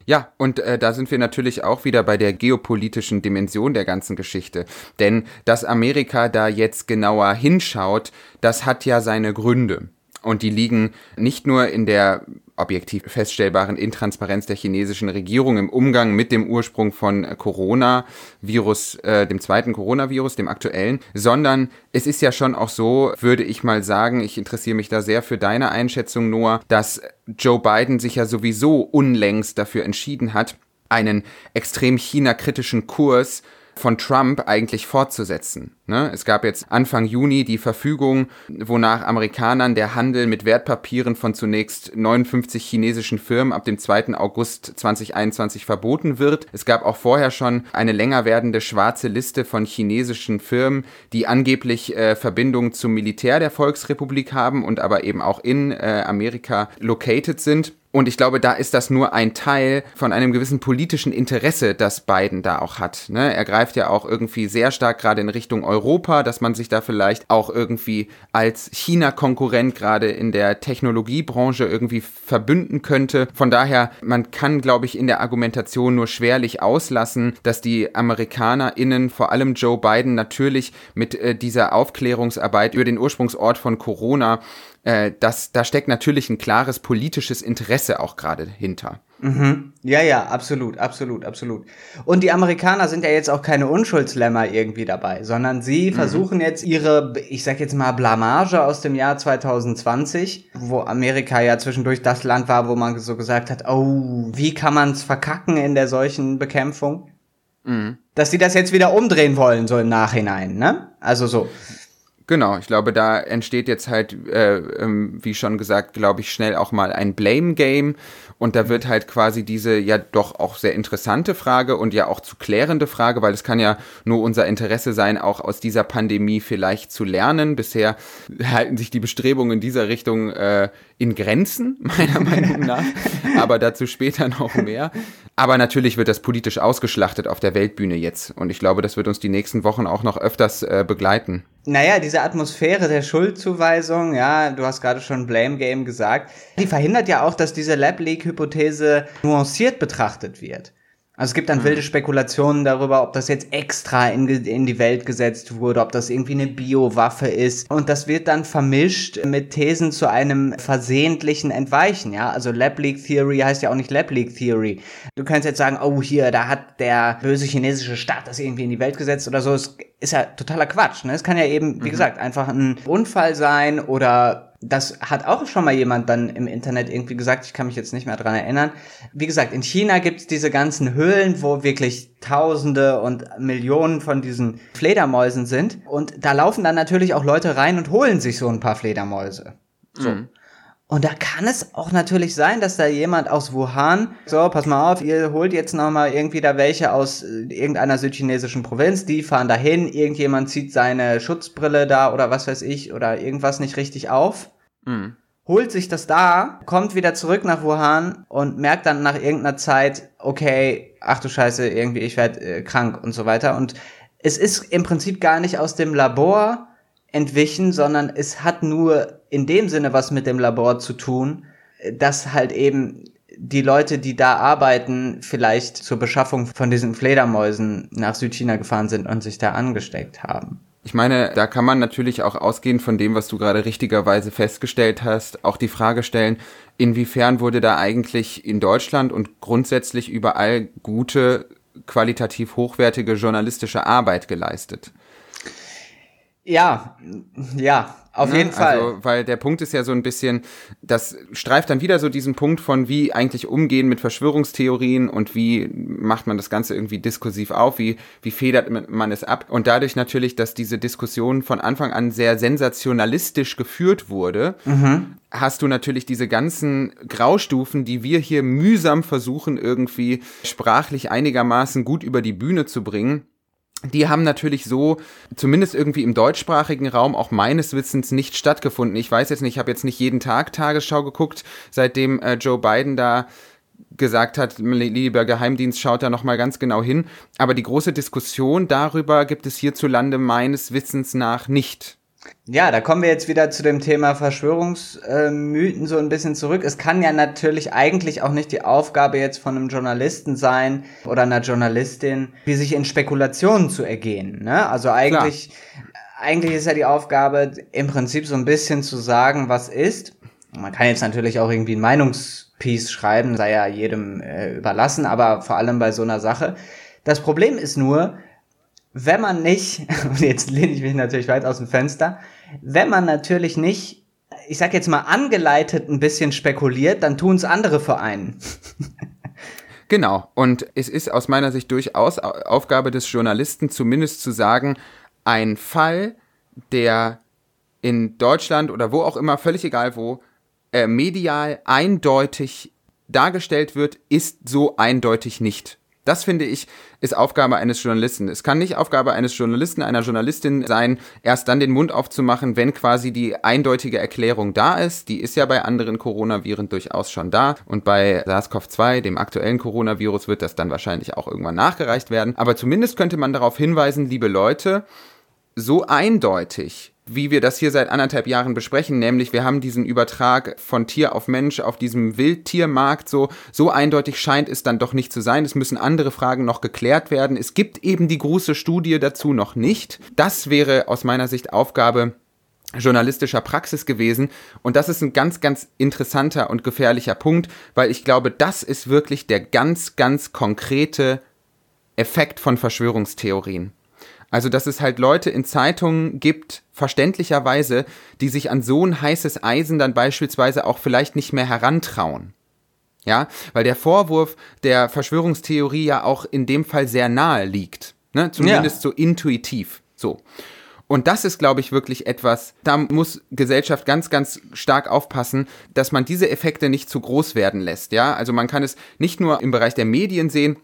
S1: Ja, und äh, da sind wir natürlich auch wieder bei der geopolitischen Dimension der ganzen Geschichte. Denn dass Amerika da jetzt genauer hinschaut, das hat ja seine Gründe. Und die liegen nicht nur in der objektiv feststellbaren Intransparenz der chinesischen Regierung im Umgang mit dem Ursprung von Corona-Virus, äh, dem zweiten Coronavirus, dem aktuellen, sondern es ist ja schon auch so, würde ich mal sagen, ich interessiere mich da sehr für deine Einschätzung, Noah, dass Joe Biden sich ja sowieso unlängst dafür entschieden hat, einen extrem China-kritischen Kurs von Trump eigentlich fortzusetzen. Ne? Es gab jetzt Anfang Juni die Verfügung, wonach Amerikanern der Handel mit Wertpapieren von zunächst 59 chinesischen Firmen ab dem 2. August 2021 verboten wird. Es gab auch vorher schon eine länger werdende schwarze Liste von chinesischen Firmen, die angeblich äh, Verbindungen zum Militär der Volksrepublik haben und aber eben auch in äh, Amerika located sind. Und ich glaube, da ist das nur ein Teil von einem gewissen politischen Interesse, das Biden da auch hat. Ne? Er greift ja auch irgendwie sehr stark gerade in Richtung Europa, dass man sich da vielleicht auch irgendwie als China-Konkurrent gerade in der Technologiebranche irgendwie verbünden könnte. Von daher, man kann, glaube ich, in der Argumentation nur schwerlich auslassen, dass die AmerikanerInnen, vor allem Joe Biden, natürlich mit äh, dieser Aufklärungsarbeit über den Ursprungsort von Corona äh, das, da steckt natürlich ein klares politisches Interesse auch gerade hinter.
S2: Mhm. Ja, ja, absolut, absolut, absolut. Und die Amerikaner sind ja jetzt auch keine Unschuldslämmer irgendwie dabei, sondern sie mhm. versuchen jetzt ihre, ich sag jetzt mal, Blamage aus dem Jahr 2020, wo Amerika ja zwischendurch das Land war, wo man so gesagt hat, oh, wie kann man es verkacken in der solchen Bekämpfung? Mhm. Dass sie das jetzt wieder umdrehen wollen, so im Nachhinein, ne? Also so.
S1: Genau, ich glaube, da entsteht jetzt halt, äh, ähm, wie schon gesagt, glaube ich, schnell auch mal ein Blame-Game. Und da wird halt quasi diese ja doch auch sehr interessante Frage und ja auch zu klärende Frage, weil es kann ja nur unser Interesse sein, auch aus dieser Pandemie vielleicht zu lernen. Bisher halten sich die Bestrebungen in dieser Richtung äh, in Grenzen, meiner Meinung nach. Aber dazu später noch mehr. Aber natürlich wird das politisch ausgeschlachtet auf der Weltbühne jetzt. Und ich glaube, das wird uns die nächsten Wochen auch noch öfters äh, begleiten.
S2: Naja, diese Atmosphäre der Schuldzuweisung, ja, du hast gerade schon Blame Game gesagt, die verhindert ja auch, dass diese Lab Leak-Hypothese nuanciert betrachtet wird. Also es gibt dann mhm. wilde Spekulationen darüber, ob das jetzt extra in, in die Welt gesetzt wurde, ob das irgendwie eine Biowaffe ist. Und das wird dann vermischt mit Thesen zu einem versehentlichen Entweichen, ja. Also Lab Leak Theory heißt ja auch nicht Lab Leak Theory. Du kannst jetzt sagen, oh hier, da hat der böse chinesische Staat das irgendwie in die Welt gesetzt oder so. Es ist ja totaler Quatsch, ne? Es kann ja eben, wie mhm. gesagt, einfach ein Unfall sein oder das hat auch schon mal jemand dann im Internet irgendwie gesagt, ich kann mich jetzt nicht mehr dran erinnern. Wie gesagt, in China gibt's diese ganzen Höhlen, wo wirklich Tausende und Millionen von diesen Fledermäusen sind. Und da laufen dann natürlich auch Leute rein und holen sich so ein paar Fledermäuse. So. Mhm. Und da kann es auch natürlich sein, dass da jemand aus Wuhan, so, pass mal auf, ihr holt jetzt nochmal irgendwie da welche aus äh, irgendeiner südchinesischen Provinz, die fahren dahin, irgendjemand zieht seine Schutzbrille da oder was weiß ich oder irgendwas nicht richtig auf, mhm. holt sich das da, kommt wieder zurück nach Wuhan und merkt dann nach irgendeiner Zeit, okay, ach du Scheiße, irgendwie ich werde äh, krank und so weiter. Und es ist im Prinzip gar nicht aus dem Labor entwichen, sondern es hat nur in dem Sinne was mit dem Labor zu tun, dass halt eben die Leute, die da arbeiten, vielleicht zur Beschaffung von diesen Fledermäusen nach Südchina gefahren sind und sich da angesteckt haben.
S1: Ich meine, da kann man natürlich auch ausgehend von dem, was du gerade richtigerweise festgestellt hast, auch die Frage stellen, inwiefern wurde da eigentlich in Deutschland und grundsätzlich überall gute, qualitativ hochwertige journalistische Arbeit geleistet?
S2: Ja, ja, auf ne? jeden Fall.
S1: Also, weil der Punkt ist ja so ein bisschen, das streift dann wieder so diesen Punkt von, wie eigentlich umgehen mit Verschwörungstheorien und wie macht man das Ganze irgendwie diskursiv auf, wie, wie federt man es ab. Und dadurch natürlich, dass diese Diskussion von Anfang an sehr sensationalistisch geführt wurde, mhm. hast du natürlich diese ganzen Graustufen, die wir hier mühsam versuchen, irgendwie sprachlich einigermaßen gut über die Bühne zu bringen die haben natürlich so, zumindest irgendwie im deutschsprachigen Raum, auch meines Wissens nicht stattgefunden. Ich weiß jetzt nicht, ich habe jetzt nicht jeden Tag Tagesschau geguckt, seitdem äh, Joe Biden da gesagt hat, lieber Geheimdienst, schaut da nochmal ganz genau hin. Aber die große Diskussion darüber gibt es hierzulande meines Wissens nach nicht.
S2: Ja, da kommen wir jetzt wieder zu dem Thema Verschwörungsmythen so ein bisschen zurück. Es kann ja natürlich eigentlich auch nicht die Aufgabe jetzt von einem Journalisten sein oder einer Journalistin, wie sich in Spekulationen zu ergehen. Ne? Also eigentlich, Klar. eigentlich ist ja die Aufgabe im Prinzip so ein bisschen zu sagen, was ist. Man kann jetzt natürlich auch irgendwie ein Meinungspiece schreiben, sei ja jedem äh, überlassen, aber vor allem bei so einer Sache. Das Problem ist nur, wenn man nicht, und jetzt lehne ich mich natürlich weit aus dem Fenster, wenn man natürlich nicht, ich sag jetzt mal, angeleitet ein bisschen spekuliert, dann tun es andere für einen.
S1: Genau, und es ist aus meiner Sicht durchaus Aufgabe des Journalisten, zumindest zu sagen, ein Fall, der in Deutschland oder wo auch immer, völlig egal wo, äh, medial eindeutig dargestellt wird, ist so eindeutig nicht. Das finde ich, ist Aufgabe eines Journalisten. Es kann nicht Aufgabe eines Journalisten, einer Journalistin sein, erst dann den Mund aufzumachen, wenn quasi die eindeutige Erklärung da ist. Die ist ja bei anderen Coronaviren durchaus schon da. Und bei SARS-CoV-2, dem aktuellen Coronavirus, wird das dann wahrscheinlich auch irgendwann nachgereicht werden. Aber zumindest könnte man darauf hinweisen, liebe Leute, so eindeutig wie wir das hier seit anderthalb Jahren besprechen, nämlich wir haben diesen Übertrag von Tier auf Mensch auf diesem Wildtiermarkt so, so eindeutig scheint es dann doch nicht zu sein. Es müssen andere Fragen noch geklärt werden. Es gibt eben die große Studie dazu noch nicht. Das wäre aus meiner Sicht Aufgabe journalistischer Praxis gewesen. Und das ist ein ganz, ganz interessanter und gefährlicher Punkt, weil ich glaube, das ist wirklich der ganz, ganz konkrete Effekt von Verschwörungstheorien. Also, dass es halt Leute in Zeitungen gibt, verständlicherweise, die sich an so ein heißes Eisen dann beispielsweise auch vielleicht nicht mehr herantrauen. Ja, weil der Vorwurf der Verschwörungstheorie ja auch in dem Fall sehr nahe liegt. Ne? Zumindest ja. so intuitiv. So. Und das ist, glaube ich, wirklich etwas, da muss Gesellschaft ganz, ganz stark aufpassen, dass man diese Effekte nicht zu groß werden lässt. Ja, also man kann es nicht nur im Bereich der Medien sehen,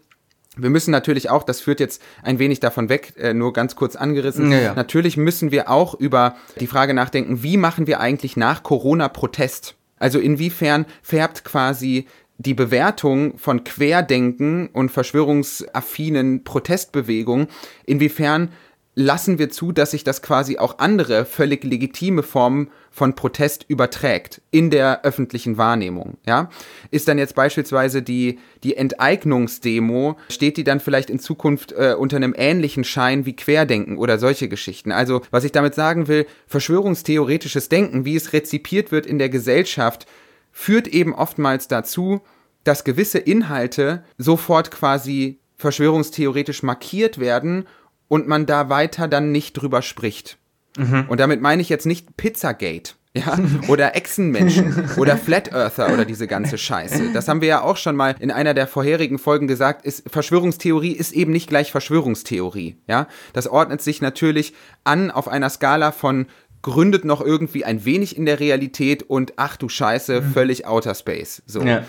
S1: wir müssen natürlich auch, das führt jetzt ein wenig davon weg, äh, nur ganz kurz angerissen, ja, ja. natürlich müssen wir auch über die Frage nachdenken, wie machen wir eigentlich nach Corona Protest? Also inwiefern färbt quasi die Bewertung von Querdenken und verschwörungsaffinen Protestbewegungen, inwiefern lassen wir zu, dass sich das quasi auch andere völlig legitime Formen von Protest überträgt in der öffentlichen Wahrnehmung, ja? Ist dann jetzt beispielsweise die, die Enteignungsdemo, steht die dann vielleicht in Zukunft äh, unter einem ähnlichen Schein wie Querdenken oder solche Geschichten? Also, was ich damit sagen will, verschwörungstheoretisches Denken, wie es rezipiert wird in der Gesellschaft, führt eben oftmals dazu, dass gewisse Inhalte sofort quasi verschwörungstheoretisch markiert werden und man da weiter dann nicht drüber spricht. Mhm. Und damit meine ich jetzt nicht Pizzagate. Ja, oder Echsenmenschen oder Flat Earther oder diese ganze Scheiße. Das haben wir ja auch schon mal in einer der vorherigen Folgen gesagt, ist Verschwörungstheorie ist eben nicht gleich Verschwörungstheorie, ja? Das ordnet sich natürlich an auf einer Skala von gründet noch irgendwie ein wenig in der Realität und ach du Scheiße, mhm. völlig Outer Space. So. Ja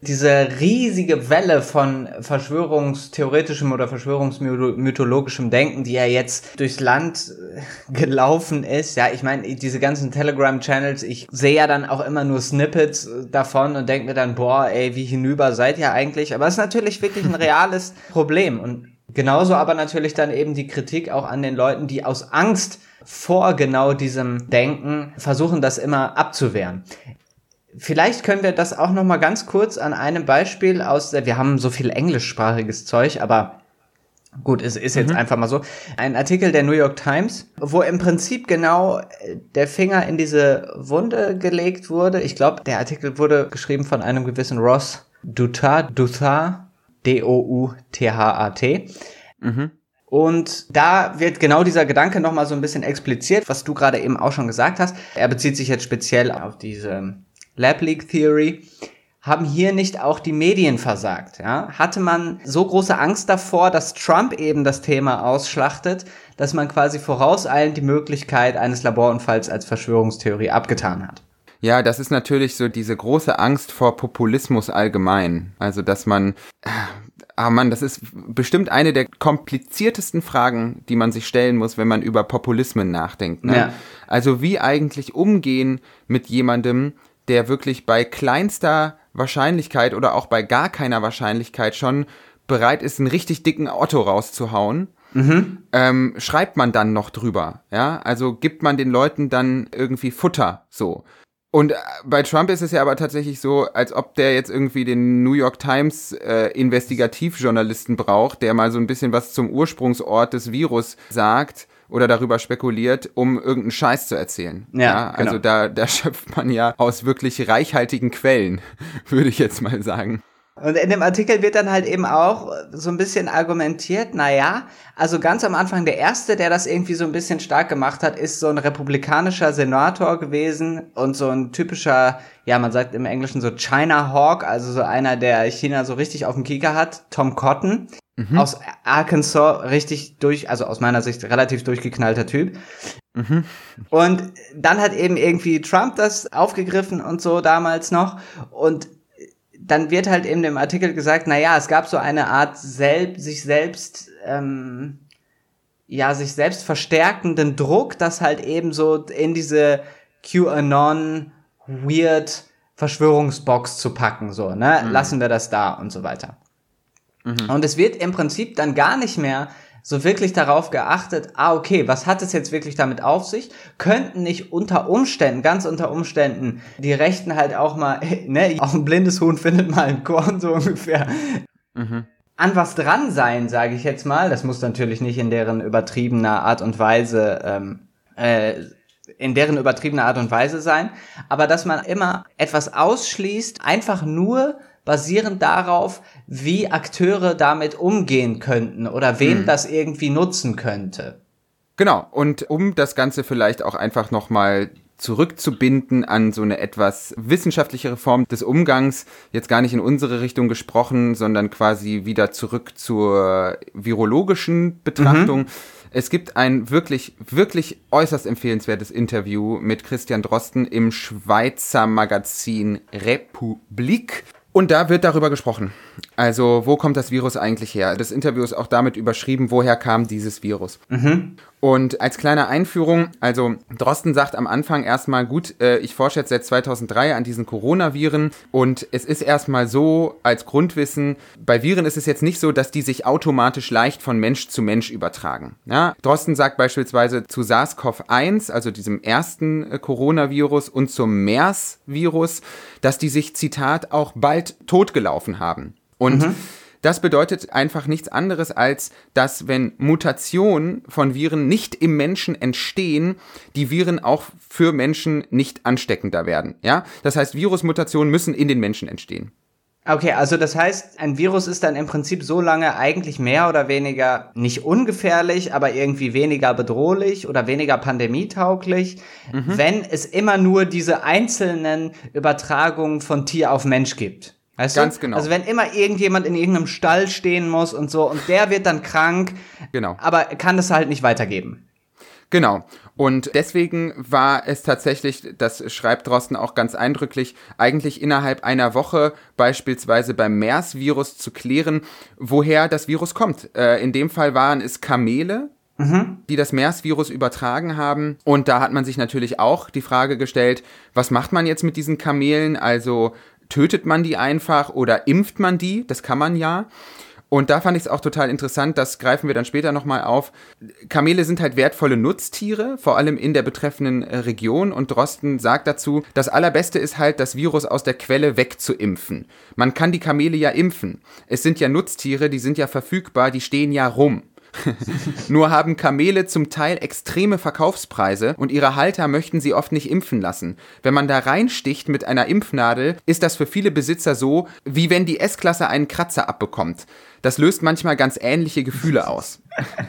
S2: diese riesige Welle von verschwörungstheoretischem oder verschwörungsmythologischem Denken, die ja jetzt durchs Land äh, gelaufen ist. Ja, ich meine, diese ganzen Telegram-Channels, ich sehe ja dann auch immer nur Snippets äh, davon und denke mir dann, boah, ey, wie hinüber seid ihr eigentlich? Aber es ist natürlich wirklich ein reales Problem. Und genauso aber natürlich dann eben die Kritik auch an den Leuten, die aus Angst vor genau diesem Denken versuchen, das immer abzuwehren. Vielleicht können wir das auch noch mal ganz kurz an einem Beispiel aus der, wir haben so viel englischsprachiges Zeug, aber gut, es ist jetzt mhm. einfach mal so. Ein Artikel der New York Times, wo im Prinzip genau der Finger in diese Wunde gelegt wurde. Ich glaube, der Artikel wurde geschrieben von einem gewissen Ross Dutat, Dutat, D-O-U-T-H-A-T. Mhm. Und da wird genau dieser Gedanke nochmal so ein bisschen expliziert, was du gerade eben auch schon gesagt hast. Er bezieht sich jetzt speziell auf diese Lab Leak Theory, haben hier nicht auch die Medien versagt? Ja? Hatte man so große Angst davor, dass Trump eben das Thema ausschlachtet, dass man quasi vorauseilend die Möglichkeit eines Laborunfalls als Verschwörungstheorie abgetan hat?
S1: Ja, das ist natürlich so diese große Angst vor Populismus allgemein. Also, dass man, ah Mann, das ist bestimmt eine der kompliziertesten Fragen, die man sich stellen muss, wenn man über Populismen nachdenkt. Ne? Ja. Also, wie eigentlich umgehen mit jemandem, der wirklich bei kleinster Wahrscheinlichkeit oder auch bei gar keiner Wahrscheinlichkeit schon bereit ist, einen richtig dicken Otto rauszuhauen, mhm. ähm, schreibt man dann noch drüber. Ja, also gibt man den Leuten dann irgendwie Futter so. Und äh, bei Trump ist es ja aber tatsächlich so, als ob der jetzt irgendwie den New York Times äh, Investigativjournalisten braucht, der mal so ein bisschen was zum Ursprungsort des Virus sagt oder darüber spekuliert, um irgendeinen Scheiß zu erzählen. Ja, ja also genau. da, da schöpft man ja aus wirklich reichhaltigen Quellen, würde ich jetzt mal sagen.
S2: Und in dem Artikel wird dann halt eben auch so ein bisschen argumentiert, naja, also ganz am Anfang der erste, der das irgendwie so ein bisschen stark gemacht hat, ist so ein republikanischer Senator gewesen und so ein typischer, ja, man sagt im Englischen so China Hawk, also so einer, der China so richtig auf dem Kieker hat, Tom Cotton. Mhm. Aus Arkansas richtig durch, also aus meiner Sicht relativ durchgeknallter Typ. Mhm. Und dann hat eben irgendwie Trump das aufgegriffen und so damals noch. Und dann wird halt in dem Artikel gesagt, na ja, es gab so eine Art selb, sich selbst, ähm, ja, sich selbst verstärkenden Druck, dass halt eben so in diese QAnon weird Verschwörungsbox zu packen, so, ne? Mhm. Lassen wir das da und so weiter. Mhm. Und es wird im Prinzip dann gar nicht mehr so wirklich darauf geachtet, ah, okay, was hat es jetzt wirklich damit auf sich? Könnten nicht unter Umständen, ganz unter Umständen, die Rechten halt auch mal, ne, auch ein blindes Huhn findet mal ein Korn, so ungefähr. Mhm. An was dran sein, sage ich jetzt mal. Das muss natürlich nicht in deren übertriebener Art und Weise ähm, äh, in deren übertriebener Art und Weise sein, aber dass man immer etwas ausschließt, einfach nur basierend darauf, wie Akteure damit umgehen könnten oder wem hm. das irgendwie nutzen könnte.
S1: Genau, und um das Ganze vielleicht auch einfach nochmal zurückzubinden an so eine etwas wissenschaftlichere Form des Umgangs, jetzt gar nicht in unsere Richtung gesprochen, sondern quasi wieder zurück zur virologischen Betrachtung. Mhm es gibt ein wirklich, wirklich äußerst empfehlenswertes Interview mit Christian Drosten im Schweizer Magazin Republik. Und da wird darüber gesprochen. Also, wo kommt das Virus eigentlich her? Das Interview ist auch damit überschrieben, woher kam dieses Virus. Mhm. Und als kleine Einführung, also Drosten sagt am Anfang erstmal, gut, äh, ich forsche jetzt seit 2003 an diesen Coronaviren und es ist erstmal so als Grundwissen, bei Viren ist es jetzt nicht so, dass die sich automatisch leicht von Mensch zu Mensch übertragen. Ja? Drosten sagt beispielsweise zu SARS-CoV-1, also diesem ersten äh, Coronavirus und zum MERS-Virus, dass die sich, Zitat, auch bald totgelaufen haben. Und mhm. Das bedeutet einfach nichts anderes als, dass wenn Mutationen von Viren nicht im Menschen entstehen, die Viren auch für Menschen nicht ansteckender werden. Ja, das heißt, Virusmutationen müssen in den Menschen entstehen.
S2: Okay, also das heißt, ein Virus ist dann im Prinzip so lange eigentlich mehr oder weniger nicht ungefährlich, aber irgendwie weniger bedrohlich oder weniger pandemietauglich, mhm. wenn es immer nur diese einzelnen Übertragungen von Tier auf Mensch gibt. Weißt Ganz du? genau. Also wenn immer irgendjemand in irgendeinem Stall stehen muss und so und der wird dann krank, genau. aber kann es halt nicht weitergeben.
S1: Genau. Und deswegen war es tatsächlich, das schreibt Drosten auch ganz eindrücklich, eigentlich innerhalb einer Woche beispielsweise beim MERS-Virus zu klären, woher das Virus kommt. Äh, in dem Fall waren es Kamele, mhm. die das MERS-Virus übertragen haben. Und da hat man sich natürlich auch die Frage gestellt, was macht man jetzt mit diesen Kamelen? Also tötet man die einfach oder impft man die? Das kann man ja. Und da fand ich es auch total interessant, das greifen wir dann später nochmal auf. Kamele sind halt wertvolle Nutztiere, vor allem in der betreffenden äh, Region. Und Drosten sagt dazu, das Allerbeste ist halt, das Virus aus der Quelle wegzuimpfen. Man kann die Kamele ja impfen. Es sind ja Nutztiere, die sind ja verfügbar, die stehen ja rum. Nur haben Kamele zum Teil extreme Verkaufspreise und ihre Halter möchten sie oft nicht impfen lassen. Wenn man da reinsticht mit einer Impfnadel, ist das für viele Besitzer so, wie wenn die S-Klasse einen Kratzer abbekommt. Das löst manchmal ganz ähnliche Gefühle aus.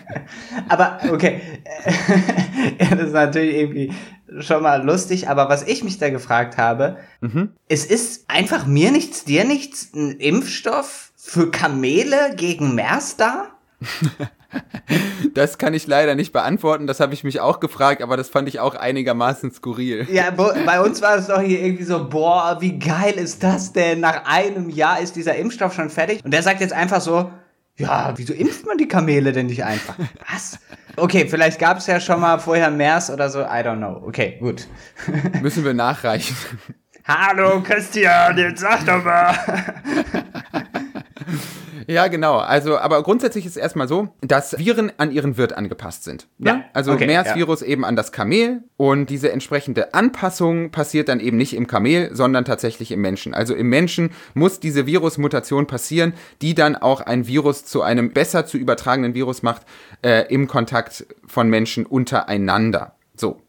S2: aber okay, ja, das ist natürlich irgendwie schon mal lustig, aber was ich mich da gefragt habe, mhm. es ist einfach mir nichts, dir nichts, ein Impfstoff für Kamele gegen MERS da?
S1: Das kann ich leider nicht beantworten, das habe ich mich auch gefragt, aber das fand ich auch einigermaßen skurril.
S2: Ja, bei uns war es doch hier irgendwie so, boah, wie geil ist das denn? Nach einem Jahr ist dieser Impfstoff schon fertig. Und der sagt jetzt einfach so, ja, wieso impft man die Kamele denn nicht einfach? Was? Okay, vielleicht gab es ja schon mal vorher MERS oder so, I don't know. Okay, gut.
S1: Müssen wir nachreichen.
S2: Hallo Christian, jetzt sag doch mal.
S1: Ja, genau. Also, aber grundsätzlich ist es erstmal so, dass Viren an ihren Wirt angepasst sind. Ne? Ja. Also okay, MERS-Virus ja. eben an das Kamel und diese entsprechende Anpassung passiert dann eben nicht im Kamel, sondern tatsächlich im Menschen. Also im Menschen muss diese Virusmutation passieren, die dann auch ein Virus zu einem besser zu übertragenen Virus macht äh, im Kontakt von Menschen untereinander. So.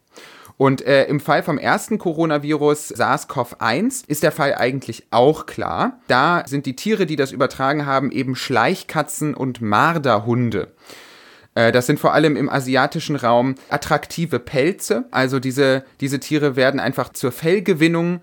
S1: Und äh, im Fall vom ersten Coronavirus SARS-CoV-1 ist der Fall eigentlich auch klar. Da sind die Tiere, die das übertragen haben, eben Schleichkatzen und Marderhunde. Äh, das sind vor allem im asiatischen Raum attraktive Pelze. Also diese, diese Tiere werden einfach zur Fellgewinnung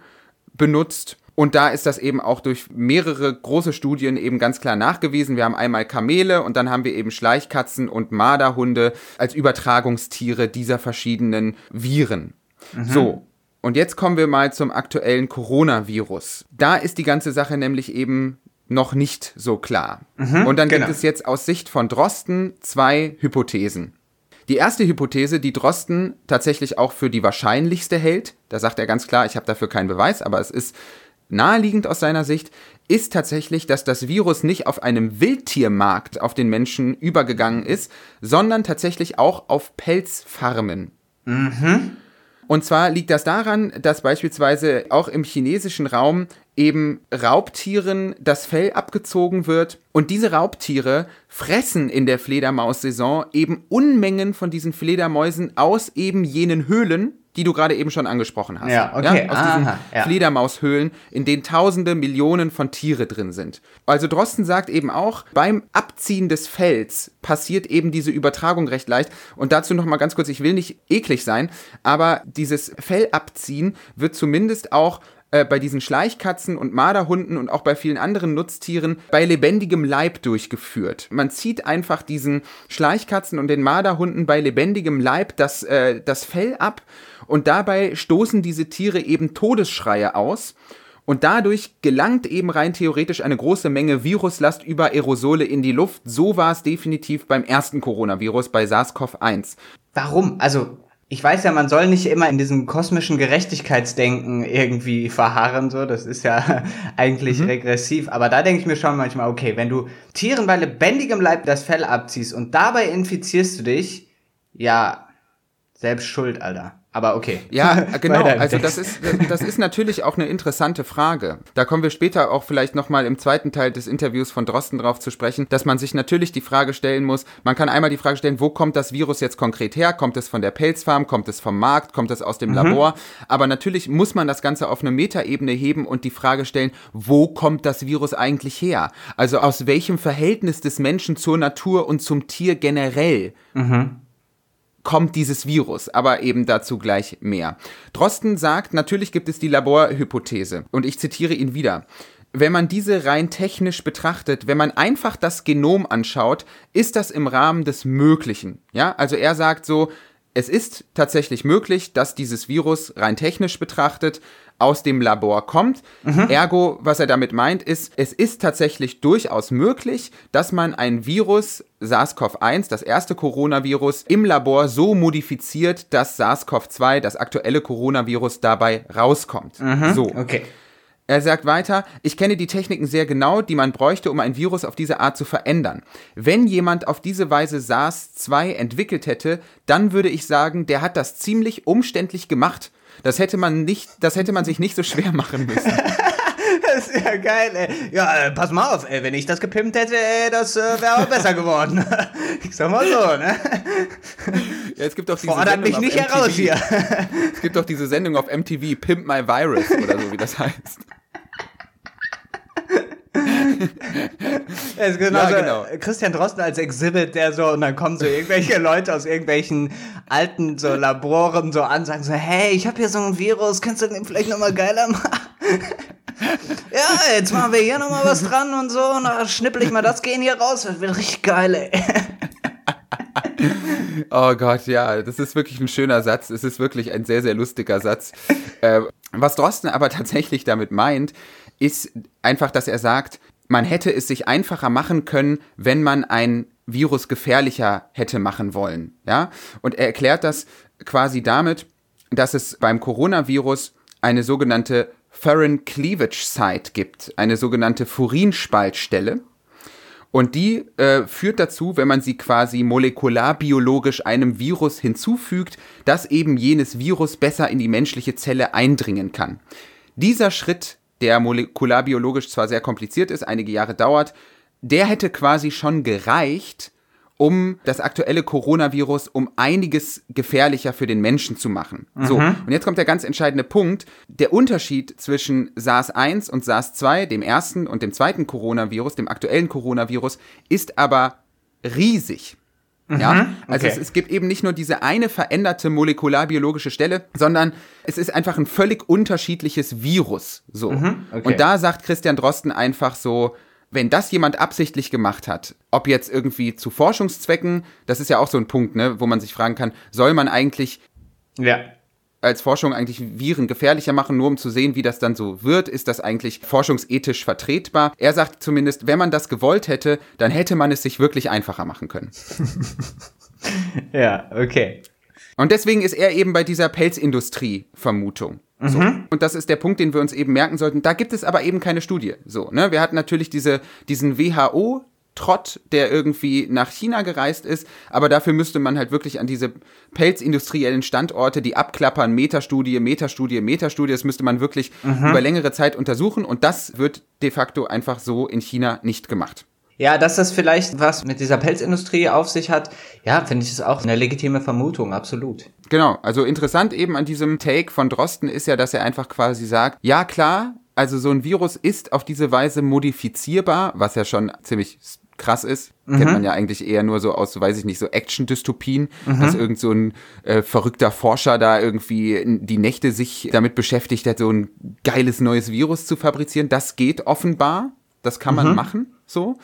S1: benutzt und da ist das eben auch durch mehrere große Studien eben ganz klar nachgewiesen. Wir haben einmal Kamele und dann haben wir eben Schleichkatzen und Marderhunde als Übertragungstiere dieser verschiedenen Viren. Mhm. So. Und jetzt kommen wir mal zum aktuellen Coronavirus. Da ist die ganze Sache nämlich eben noch nicht so klar. Mhm, und dann genau. gibt es jetzt aus Sicht von Drosten zwei Hypothesen. Die erste Hypothese, die Drosten tatsächlich auch für die wahrscheinlichste hält, da sagt er ganz klar, ich habe dafür keinen Beweis, aber es ist naheliegend aus seiner Sicht, ist tatsächlich, dass das Virus nicht auf einem Wildtiermarkt auf den Menschen übergegangen ist, sondern tatsächlich auch auf Pelzfarmen. Mhm. Und zwar liegt das daran, dass beispielsweise auch im chinesischen Raum eben Raubtieren das Fell abgezogen wird und diese Raubtiere fressen in der Fledermaussaison eben Unmengen von diesen Fledermäusen aus eben jenen Höhlen, die du gerade eben schon angesprochen hast.
S2: Ja, okay.
S1: Ja, aus Aha, diesen ja. Fledermaushöhlen, in denen tausende, Millionen von Tiere drin sind. Also Drosten sagt eben auch, beim Abziehen des Fells passiert eben diese Übertragung recht leicht. Und dazu noch mal ganz kurz, ich will nicht eklig sein, aber dieses Fellabziehen wird zumindest auch äh, bei diesen Schleichkatzen und Marderhunden und auch bei vielen anderen Nutztieren bei lebendigem Leib durchgeführt. Man zieht einfach diesen Schleichkatzen und den Marderhunden bei lebendigem Leib das, äh, das Fell ab und dabei stoßen diese Tiere eben Todesschreie aus. Und dadurch gelangt eben rein theoretisch eine große Menge Viruslast über Aerosole in die Luft. So war es definitiv beim ersten Coronavirus, bei SARS-CoV-1.
S2: Warum? Also ich weiß ja, man soll nicht immer in diesem kosmischen Gerechtigkeitsdenken irgendwie verharren, so, das ist ja eigentlich mhm. regressiv, aber da denke ich mir schon manchmal, okay, wenn du Tieren bei lebendigem Leib das Fell abziehst und dabei infizierst du dich, ja, selbst schuld, Alter. Aber okay.
S1: Ja, genau. Also das ist, das ist natürlich auch eine interessante Frage. Da kommen wir später auch vielleicht nochmal im zweiten Teil des Interviews von Drosten drauf zu sprechen, dass man sich natürlich die Frage stellen muss, man kann einmal die Frage stellen, wo kommt das Virus jetzt konkret her? Kommt es von der Pelzfarm? Kommt es vom Markt? Kommt es aus dem mhm. Labor? Aber natürlich muss man das Ganze auf eine Metaebene heben und die Frage stellen, wo kommt das Virus eigentlich her? Also aus welchem Verhältnis des Menschen zur Natur und zum Tier generell? Mhm kommt dieses Virus, aber eben dazu gleich mehr. Drosten sagt, natürlich gibt es die Laborhypothese und ich zitiere ihn wieder. Wenn man diese rein technisch betrachtet, wenn man einfach das Genom anschaut, ist das im Rahmen des Möglichen. Ja, also er sagt so, es ist tatsächlich möglich, dass dieses Virus rein technisch betrachtet aus dem Labor kommt. Mhm. Ergo, was er damit meint, ist, es ist tatsächlich durchaus möglich, dass man ein Virus SARS-CoV-1, das erste Coronavirus, im Labor so modifiziert, dass SARS-CoV-2, das aktuelle Coronavirus, dabei rauskommt. Mhm. So. Okay. Er sagt weiter, ich kenne die Techniken sehr genau, die man bräuchte, um ein Virus auf diese Art zu verändern. Wenn jemand auf diese Weise SARS-2 entwickelt hätte, dann würde ich sagen, der hat das ziemlich umständlich gemacht. Das hätte man nicht, das hätte man sich nicht so schwer machen müssen.
S2: das ist ja geil, ey. Ja, äh, pass mal auf, ey, wenn ich das gepimpt hätte, ey, das äh, wäre auch besser geworden. ich sag mal so, ne?
S1: Ja, es gibt doch diese Fordert
S2: mich nicht
S1: MTV.
S2: heraus hier.
S1: es gibt doch diese Sendung auf MTV, Pimp My Virus oder so, wie das heißt.
S2: Es ist genauso ja, genau. Christian Drosten als Exhibit, der so, und dann kommen so irgendwelche Leute aus irgendwelchen alten so Laboren so an, sagen so, hey, ich habe hier so ein Virus, kannst du den vielleicht nochmal geiler machen? ja, jetzt machen wir hier nochmal was dran und so, und dann schnippel ich mal das Gen hier raus, das wird richtig geil, ey.
S1: oh Gott, ja, das ist wirklich ein schöner Satz. Es ist wirklich ein sehr, sehr lustiger Satz. Äh, was Drosten aber tatsächlich damit meint, ist einfach, dass er sagt, man hätte es sich einfacher machen können, wenn man ein Virus gefährlicher hätte machen wollen. Ja? Und er erklärt das quasi damit, dass es beim Coronavirus eine sogenannte Furin Cleavage Site gibt, eine sogenannte Furinspaltstelle. Und die äh, führt dazu, wenn man sie quasi molekularbiologisch einem Virus hinzufügt, dass eben jenes Virus besser in die menschliche Zelle eindringen kann. Dieser Schritt der molekularbiologisch zwar sehr kompliziert ist, einige Jahre dauert, der hätte quasi schon gereicht, um das aktuelle Coronavirus um einiges gefährlicher für den Menschen zu machen. Mhm. So, und jetzt kommt der ganz entscheidende Punkt. Der Unterschied zwischen SARS-1 und SARS-2, dem ersten und dem zweiten Coronavirus, dem aktuellen Coronavirus, ist aber riesig. Ja, mhm, also okay. es, es, gibt eben nicht nur diese eine veränderte molekularbiologische Stelle, sondern es ist einfach ein völlig unterschiedliches Virus. So. Mhm, okay. Und da sagt Christian Drosten einfach so, wenn das jemand absichtlich gemacht hat, ob jetzt irgendwie zu Forschungszwecken, das ist ja auch so ein Punkt, ne, wo man sich fragen kann, soll man eigentlich
S2: ja
S1: als Forschung eigentlich Viren gefährlicher machen, nur um zu sehen, wie das dann so wird. Ist das eigentlich forschungsethisch vertretbar? Er sagt zumindest, wenn man das gewollt hätte, dann hätte man es sich wirklich einfacher machen können.
S2: ja, okay.
S1: Und deswegen ist er eben bei dieser Pelzindustrie-Vermutung. So. Mhm. Und das ist der Punkt, den wir uns eben merken sollten. Da gibt es aber eben keine Studie. So, ne? Wir hatten natürlich diese, diesen WHO Trott, der irgendwie nach China gereist ist, aber dafür müsste man halt wirklich an diese pelzindustriellen Standorte, die abklappern, Metastudie, Metastudie, Metastudie, das müsste man wirklich mhm. über längere Zeit untersuchen und das wird de facto einfach so in China nicht gemacht.
S2: Ja, dass das vielleicht was mit dieser Pelzindustrie auf sich hat, ja, finde ich es auch eine legitime Vermutung, absolut.
S1: Genau, also interessant eben an diesem Take von Drosten ist ja, dass er einfach quasi sagt, ja klar, also so ein Virus ist auf diese Weise modifizierbar, was ja schon ziemlich krass ist. Mhm. Kennt man ja eigentlich eher nur so aus, so weiß ich nicht, so Action-Dystopien, mhm. dass irgend so ein äh, verrückter Forscher da irgendwie die Nächte sich damit beschäftigt hat, so ein geiles neues Virus zu fabrizieren. Das geht offenbar. Das kann man mhm. machen, so.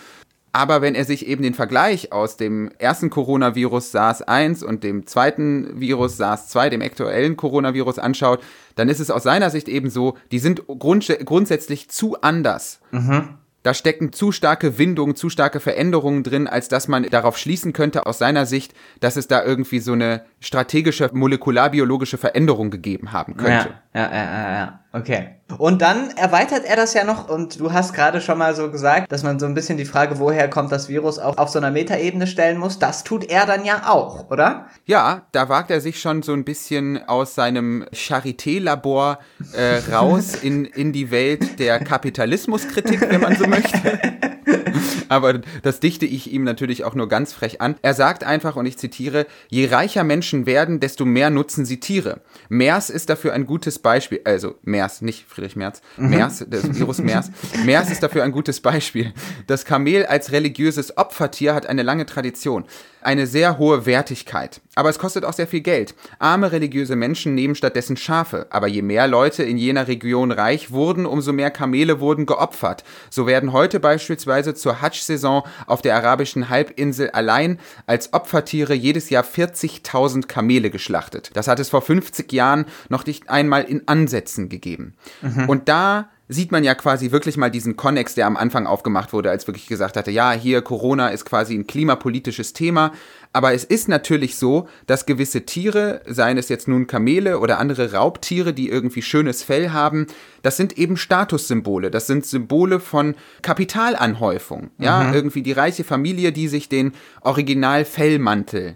S1: Aber wenn er sich eben den Vergleich aus dem ersten Coronavirus SARS-1 und dem zweiten Virus SARS-2, dem aktuellen Coronavirus anschaut, dann ist es aus seiner Sicht eben so, die sind grunds grundsätzlich zu anders. Mhm da stecken zu starke Windungen, zu starke Veränderungen drin, als dass man darauf schließen könnte aus seiner Sicht, dass es da irgendwie so eine strategische molekularbiologische Veränderung gegeben haben könnte.
S2: Ja, ja, ja, ja, ja. Okay. Und dann erweitert er das ja noch und du hast gerade schon mal so gesagt, dass man so ein bisschen die Frage, woher kommt das Virus, auch auf so einer Metaebene stellen muss. Das tut er dann ja auch, oder?
S1: Ja, da wagt er sich schon so ein bisschen aus seinem Charité-Labor äh, raus in, in die Welt der Kapitalismuskritik, wenn man so möchte. Aber das dichte ich ihm natürlich auch nur ganz frech an. Er sagt einfach, und ich zitiere, je reicher Menschen werden, desto mehr nutzen sie Tiere. Mers ist dafür ein gutes Beispiel, also Mers, nicht Friedrich Merz, mhm. Mers, das Virus Mers. Mers ist dafür ein gutes Beispiel. Das Kamel als religiöses Opfertier hat eine lange Tradition eine sehr hohe Wertigkeit. Aber es kostet auch sehr viel Geld. Arme religiöse Menschen nehmen stattdessen Schafe. Aber je mehr Leute in jener Region reich wurden, umso mehr Kamele wurden geopfert. So werden heute beispielsweise zur Hajj-Saison auf der arabischen Halbinsel allein als Opfertiere jedes Jahr 40.000 Kamele geschlachtet. Das hat es vor 50 Jahren noch nicht einmal in Ansätzen gegeben. Mhm. Und da sieht man ja quasi wirklich mal diesen Konnex, der am Anfang aufgemacht wurde, als wirklich gesagt hatte, ja, hier Corona ist quasi ein klimapolitisches Thema. Aber es ist natürlich so, dass gewisse Tiere, seien es jetzt nun Kamele oder andere Raubtiere, die irgendwie schönes Fell haben, das sind eben Statussymbole. Das sind Symbole von Kapitalanhäufung. Ja, mhm. irgendwie die reiche Familie, die sich den Original-Fellmantel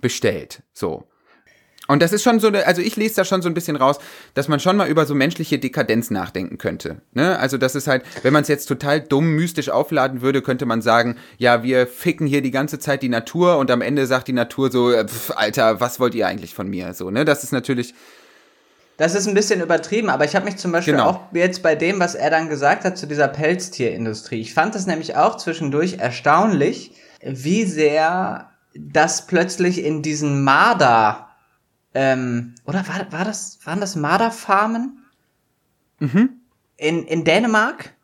S1: bestellt. So. Und das ist schon so, also ich lese da schon so ein bisschen raus, dass man schon mal über so menschliche Dekadenz nachdenken könnte. Ne? Also das ist halt, wenn man es jetzt total dumm, mystisch aufladen würde, könnte man sagen, ja, wir ficken hier die ganze Zeit die Natur und am Ende sagt die Natur so, äh, pf, Alter, was wollt ihr eigentlich von mir? So, ne? Das ist natürlich.
S2: Das ist ein bisschen übertrieben, aber ich habe mich zum Beispiel genau. auch jetzt bei dem, was er dann gesagt hat zu dieser Pelztierindustrie. Ich fand das nämlich auch zwischendurch erstaunlich, wie sehr das plötzlich in diesen Marder ähm, oder war, war das, waren das Marderfarmen? Mhm. In, in Dänemark?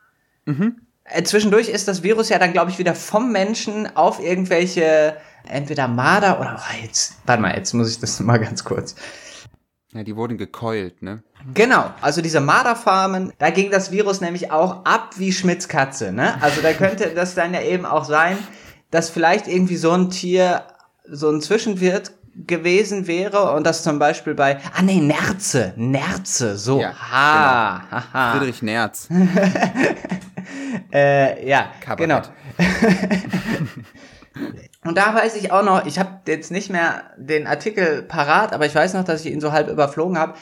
S2: Mhm. Äh, zwischendurch ist das Virus ja dann, glaube ich, wieder vom Menschen auf irgendwelche, entweder Marder oder, oh, jetzt, warte mal, jetzt muss ich das mal ganz kurz.
S1: Ja, die wurden gekeult, ne?
S2: Genau, also diese Marderfarmen, da ging das Virus nämlich auch ab wie Schmitz Katze, ne? Also da könnte das dann ja eben auch sein, dass vielleicht irgendwie so ein Tier so ein Zwischenwirt gewesen wäre und das zum Beispiel bei, ah nee, Nerze, Nerze, so, ja, ha,
S1: genau. ha, Friedrich Nerz.
S2: äh, ja, Kabarett. genau. und da weiß ich auch noch, ich habe jetzt nicht mehr den Artikel parat, aber ich weiß noch, dass ich ihn so halb überflogen habe,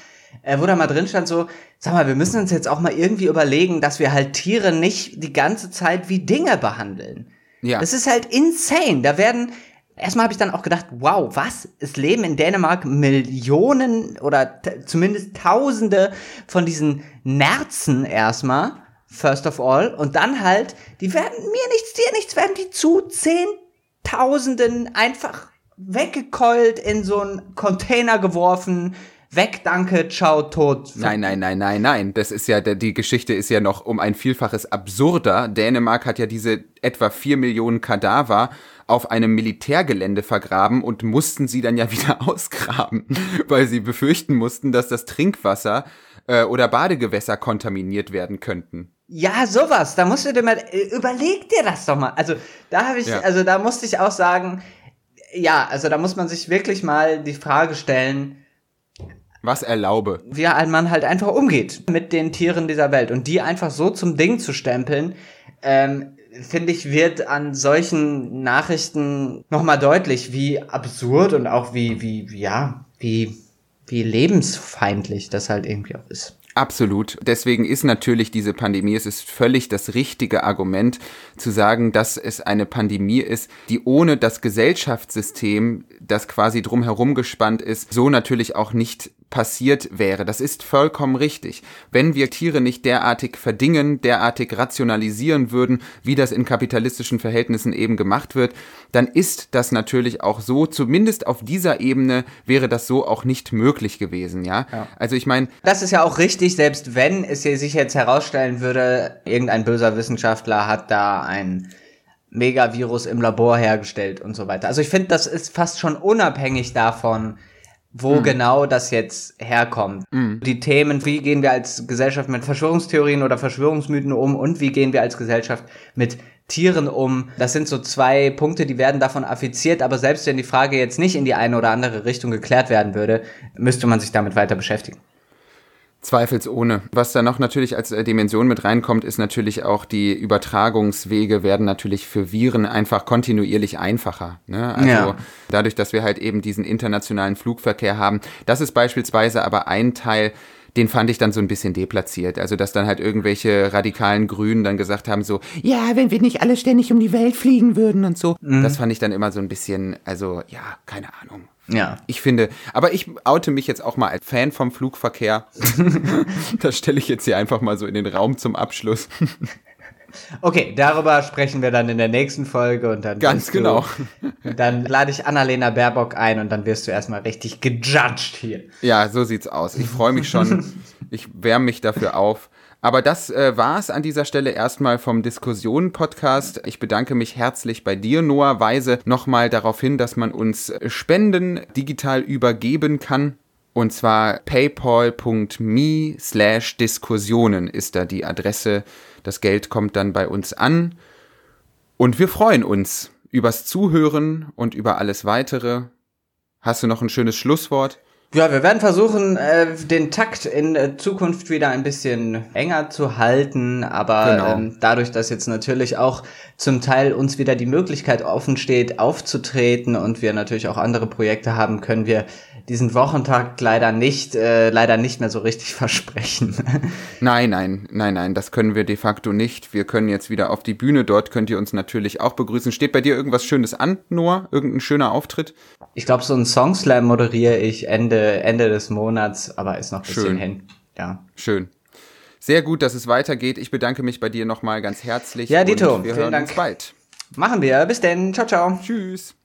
S2: äh, wo da mal drin stand so, sag mal, wir müssen uns jetzt auch mal irgendwie überlegen, dass wir halt Tiere nicht die ganze Zeit wie Dinge behandeln. Ja. Das ist halt insane. Da werden erstmal habe ich dann auch gedacht, wow, was? Es leben in Dänemark Millionen oder zumindest Tausende von diesen Nerzen erstmal, first of all. Und dann halt, die werden mir nichts, dir nichts, werden die zu Zehntausenden einfach weggekeult, in so einen Container geworfen, weg, danke, ciao, tot.
S1: Nein, nein, nein, nein, nein. Das ist ja, die Geschichte ist ja noch um ein Vielfaches absurder. Dänemark hat ja diese etwa vier Millionen Kadaver auf einem Militärgelände vergraben und mussten sie dann ja wieder ausgraben, weil sie befürchten mussten, dass das Trinkwasser äh, oder Badegewässer kontaminiert werden könnten.
S2: Ja, sowas. Da musst du dir mal, äh, überleg dir das doch mal. Also, da habe ich, ja. also da musste ich auch sagen, ja, also da muss man sich wirklich mal die Frage stellen,
S1: was erlaube.
S2: Wie man halt einfach umgeht mit den Tieren dieser Welt und die einfach so zum Ding zu stempeln, ähm, finde ich, wird an solchen Nachrichten nochmal deutlich, wie absurd und auch wie, wie, ja, wie, wie lebensfeindlich das halt irgendwie auch ist.
S1: Absolut. Deswegen ist natürlich diese Pandemie, es ist völlig das richtige Argument zu sagen, dass es eine Pandemie ist, die ohne das Gesellschaftssystem, das quasi drumherum gespannt ist, so natürlich auch nicht passiert wäre. Das ist vollkommen richtig. Wenn wir Tiere nicht derartig verdingen, derartig rationalisieren würden, wie das in kapitalistischen Verhältnissen eben gemacht wird, dann ist das natürlich auch so, zumindest auf dieser Ebene wäre das so auch nicht möglich gewesen, ja? ja. Also ich meine.
S2: Das ist ja auch richtig, selbst wenn es sich jetzt herausstellen würde, irgendein böser Wissenschaftler hat da ein Megavirus im Labor hergestellt und so weiter. Also ich finde, das ist fast schon unabhängig davon, wo mhm. genau das jetzt herkommt. Mhm. Die Themen, wie gehen wir als Gesellschaft mit Verschwörungstheorien oder Verschwörungsmythen um und wie gehen wir als Gesellschaft mit Tieren um. Das sind so zwei Punkte, die werden davon affiziert, aber selbst wenn die Frage jetzt nicht in die eine oder andere Richtung geklärt werden würde, müsste man sich damit weiter beschäftigen.
S1: Zweifelsohne. Was da noch natürlich als äh, Dimension mit reinkommt, ist natürlich auch die Übertragungswege werden natürlich für Viren einfach kontinuierlich einfacher. Ne? Also ja. dadurch, dass wir halt eben diesen internationalen Flugverkehr haben. Das ist beispielsweise aber ein Teil, den fand ich dann so ein bisschen deplatziert. Also, dass dann halt irgendwelche radikalen Grünen dann gesagt haben, so, ja, wenn wir nicht alle ständig um die Welt fliegen würden und so. Mhm. Das fand ich dann immer so ein bisschen, also, ja, keine Ahnung. Ja. Ich finde, aber ich oute mich jetzt auch mal als Fan vom Flugverkehr. das stelle ich jetzt hier einfach mal so in den Raum zum Abschluss.
S2: Okay, darüber sprechen wir dann in der nächsten Folge und dann.
S1: Ganz genau.
S2: Du, dann lade ich Annalena Baerbock ein und dann wirst du erstmal richtig gejudged hier.
S1: Ja, so sieht's aus. Ich freue mich schon. ich wärme mich dafür auf. Aber das äh, war es an dieser Stelle erstmal vom Diskussionen-Podcast. Ich bedanke mich herzlich bei dir, Noah. Weise nochmal darauf hin, dass man uns Spenden digital übergeben kann. Und zwar paypal.me slash Diskussionen ist da die Adresse. Das Geld kommt dann bei uns an. Und wir freuen uns übers Zuhören und über alles weitere. Hast du noch ein schönes Schlusswort?
S2: Ja, wir werden versuchen, äh, den Takt in äh, Zukunft wieder ein bisschen enger zu halten, aber genau. ähm, dadurch, dass jetzt natürlich auch zum Teil uns wieder die Möglichkeit offen steht, aufzutreten und wir natürlich auch andere Projekte haben, können wir diesen Wochentakt leider nicht, äh, leider nicht mehr so richtig versprechen.
S1: nein, nein, nein, nein, das können wir de facto nicht. Wir können jetzt wieder auf die Bühne. Dort könnt ihr uns natürlich auch begrüßen. Steht bei dir irgendwas Schönes an, Noah? Irgendein schöner Auftritt?
S2: Ich glaube, so ein Songslam moderiere ich Ende, Ende des Monats, aber ist noch ein bisschen Schön. hin. Ja.
S1: Schön. Sehr gut, dass es weitergeht. Ich bedanke mich bei dir nochmal ganz herzlich.
S2: Ja, Dito.
S1: wir hören
S2: Dank.
S1: uns bald.
S2: Machen wir. Bis denn. Ciao, ciao.
S1: Tschüss.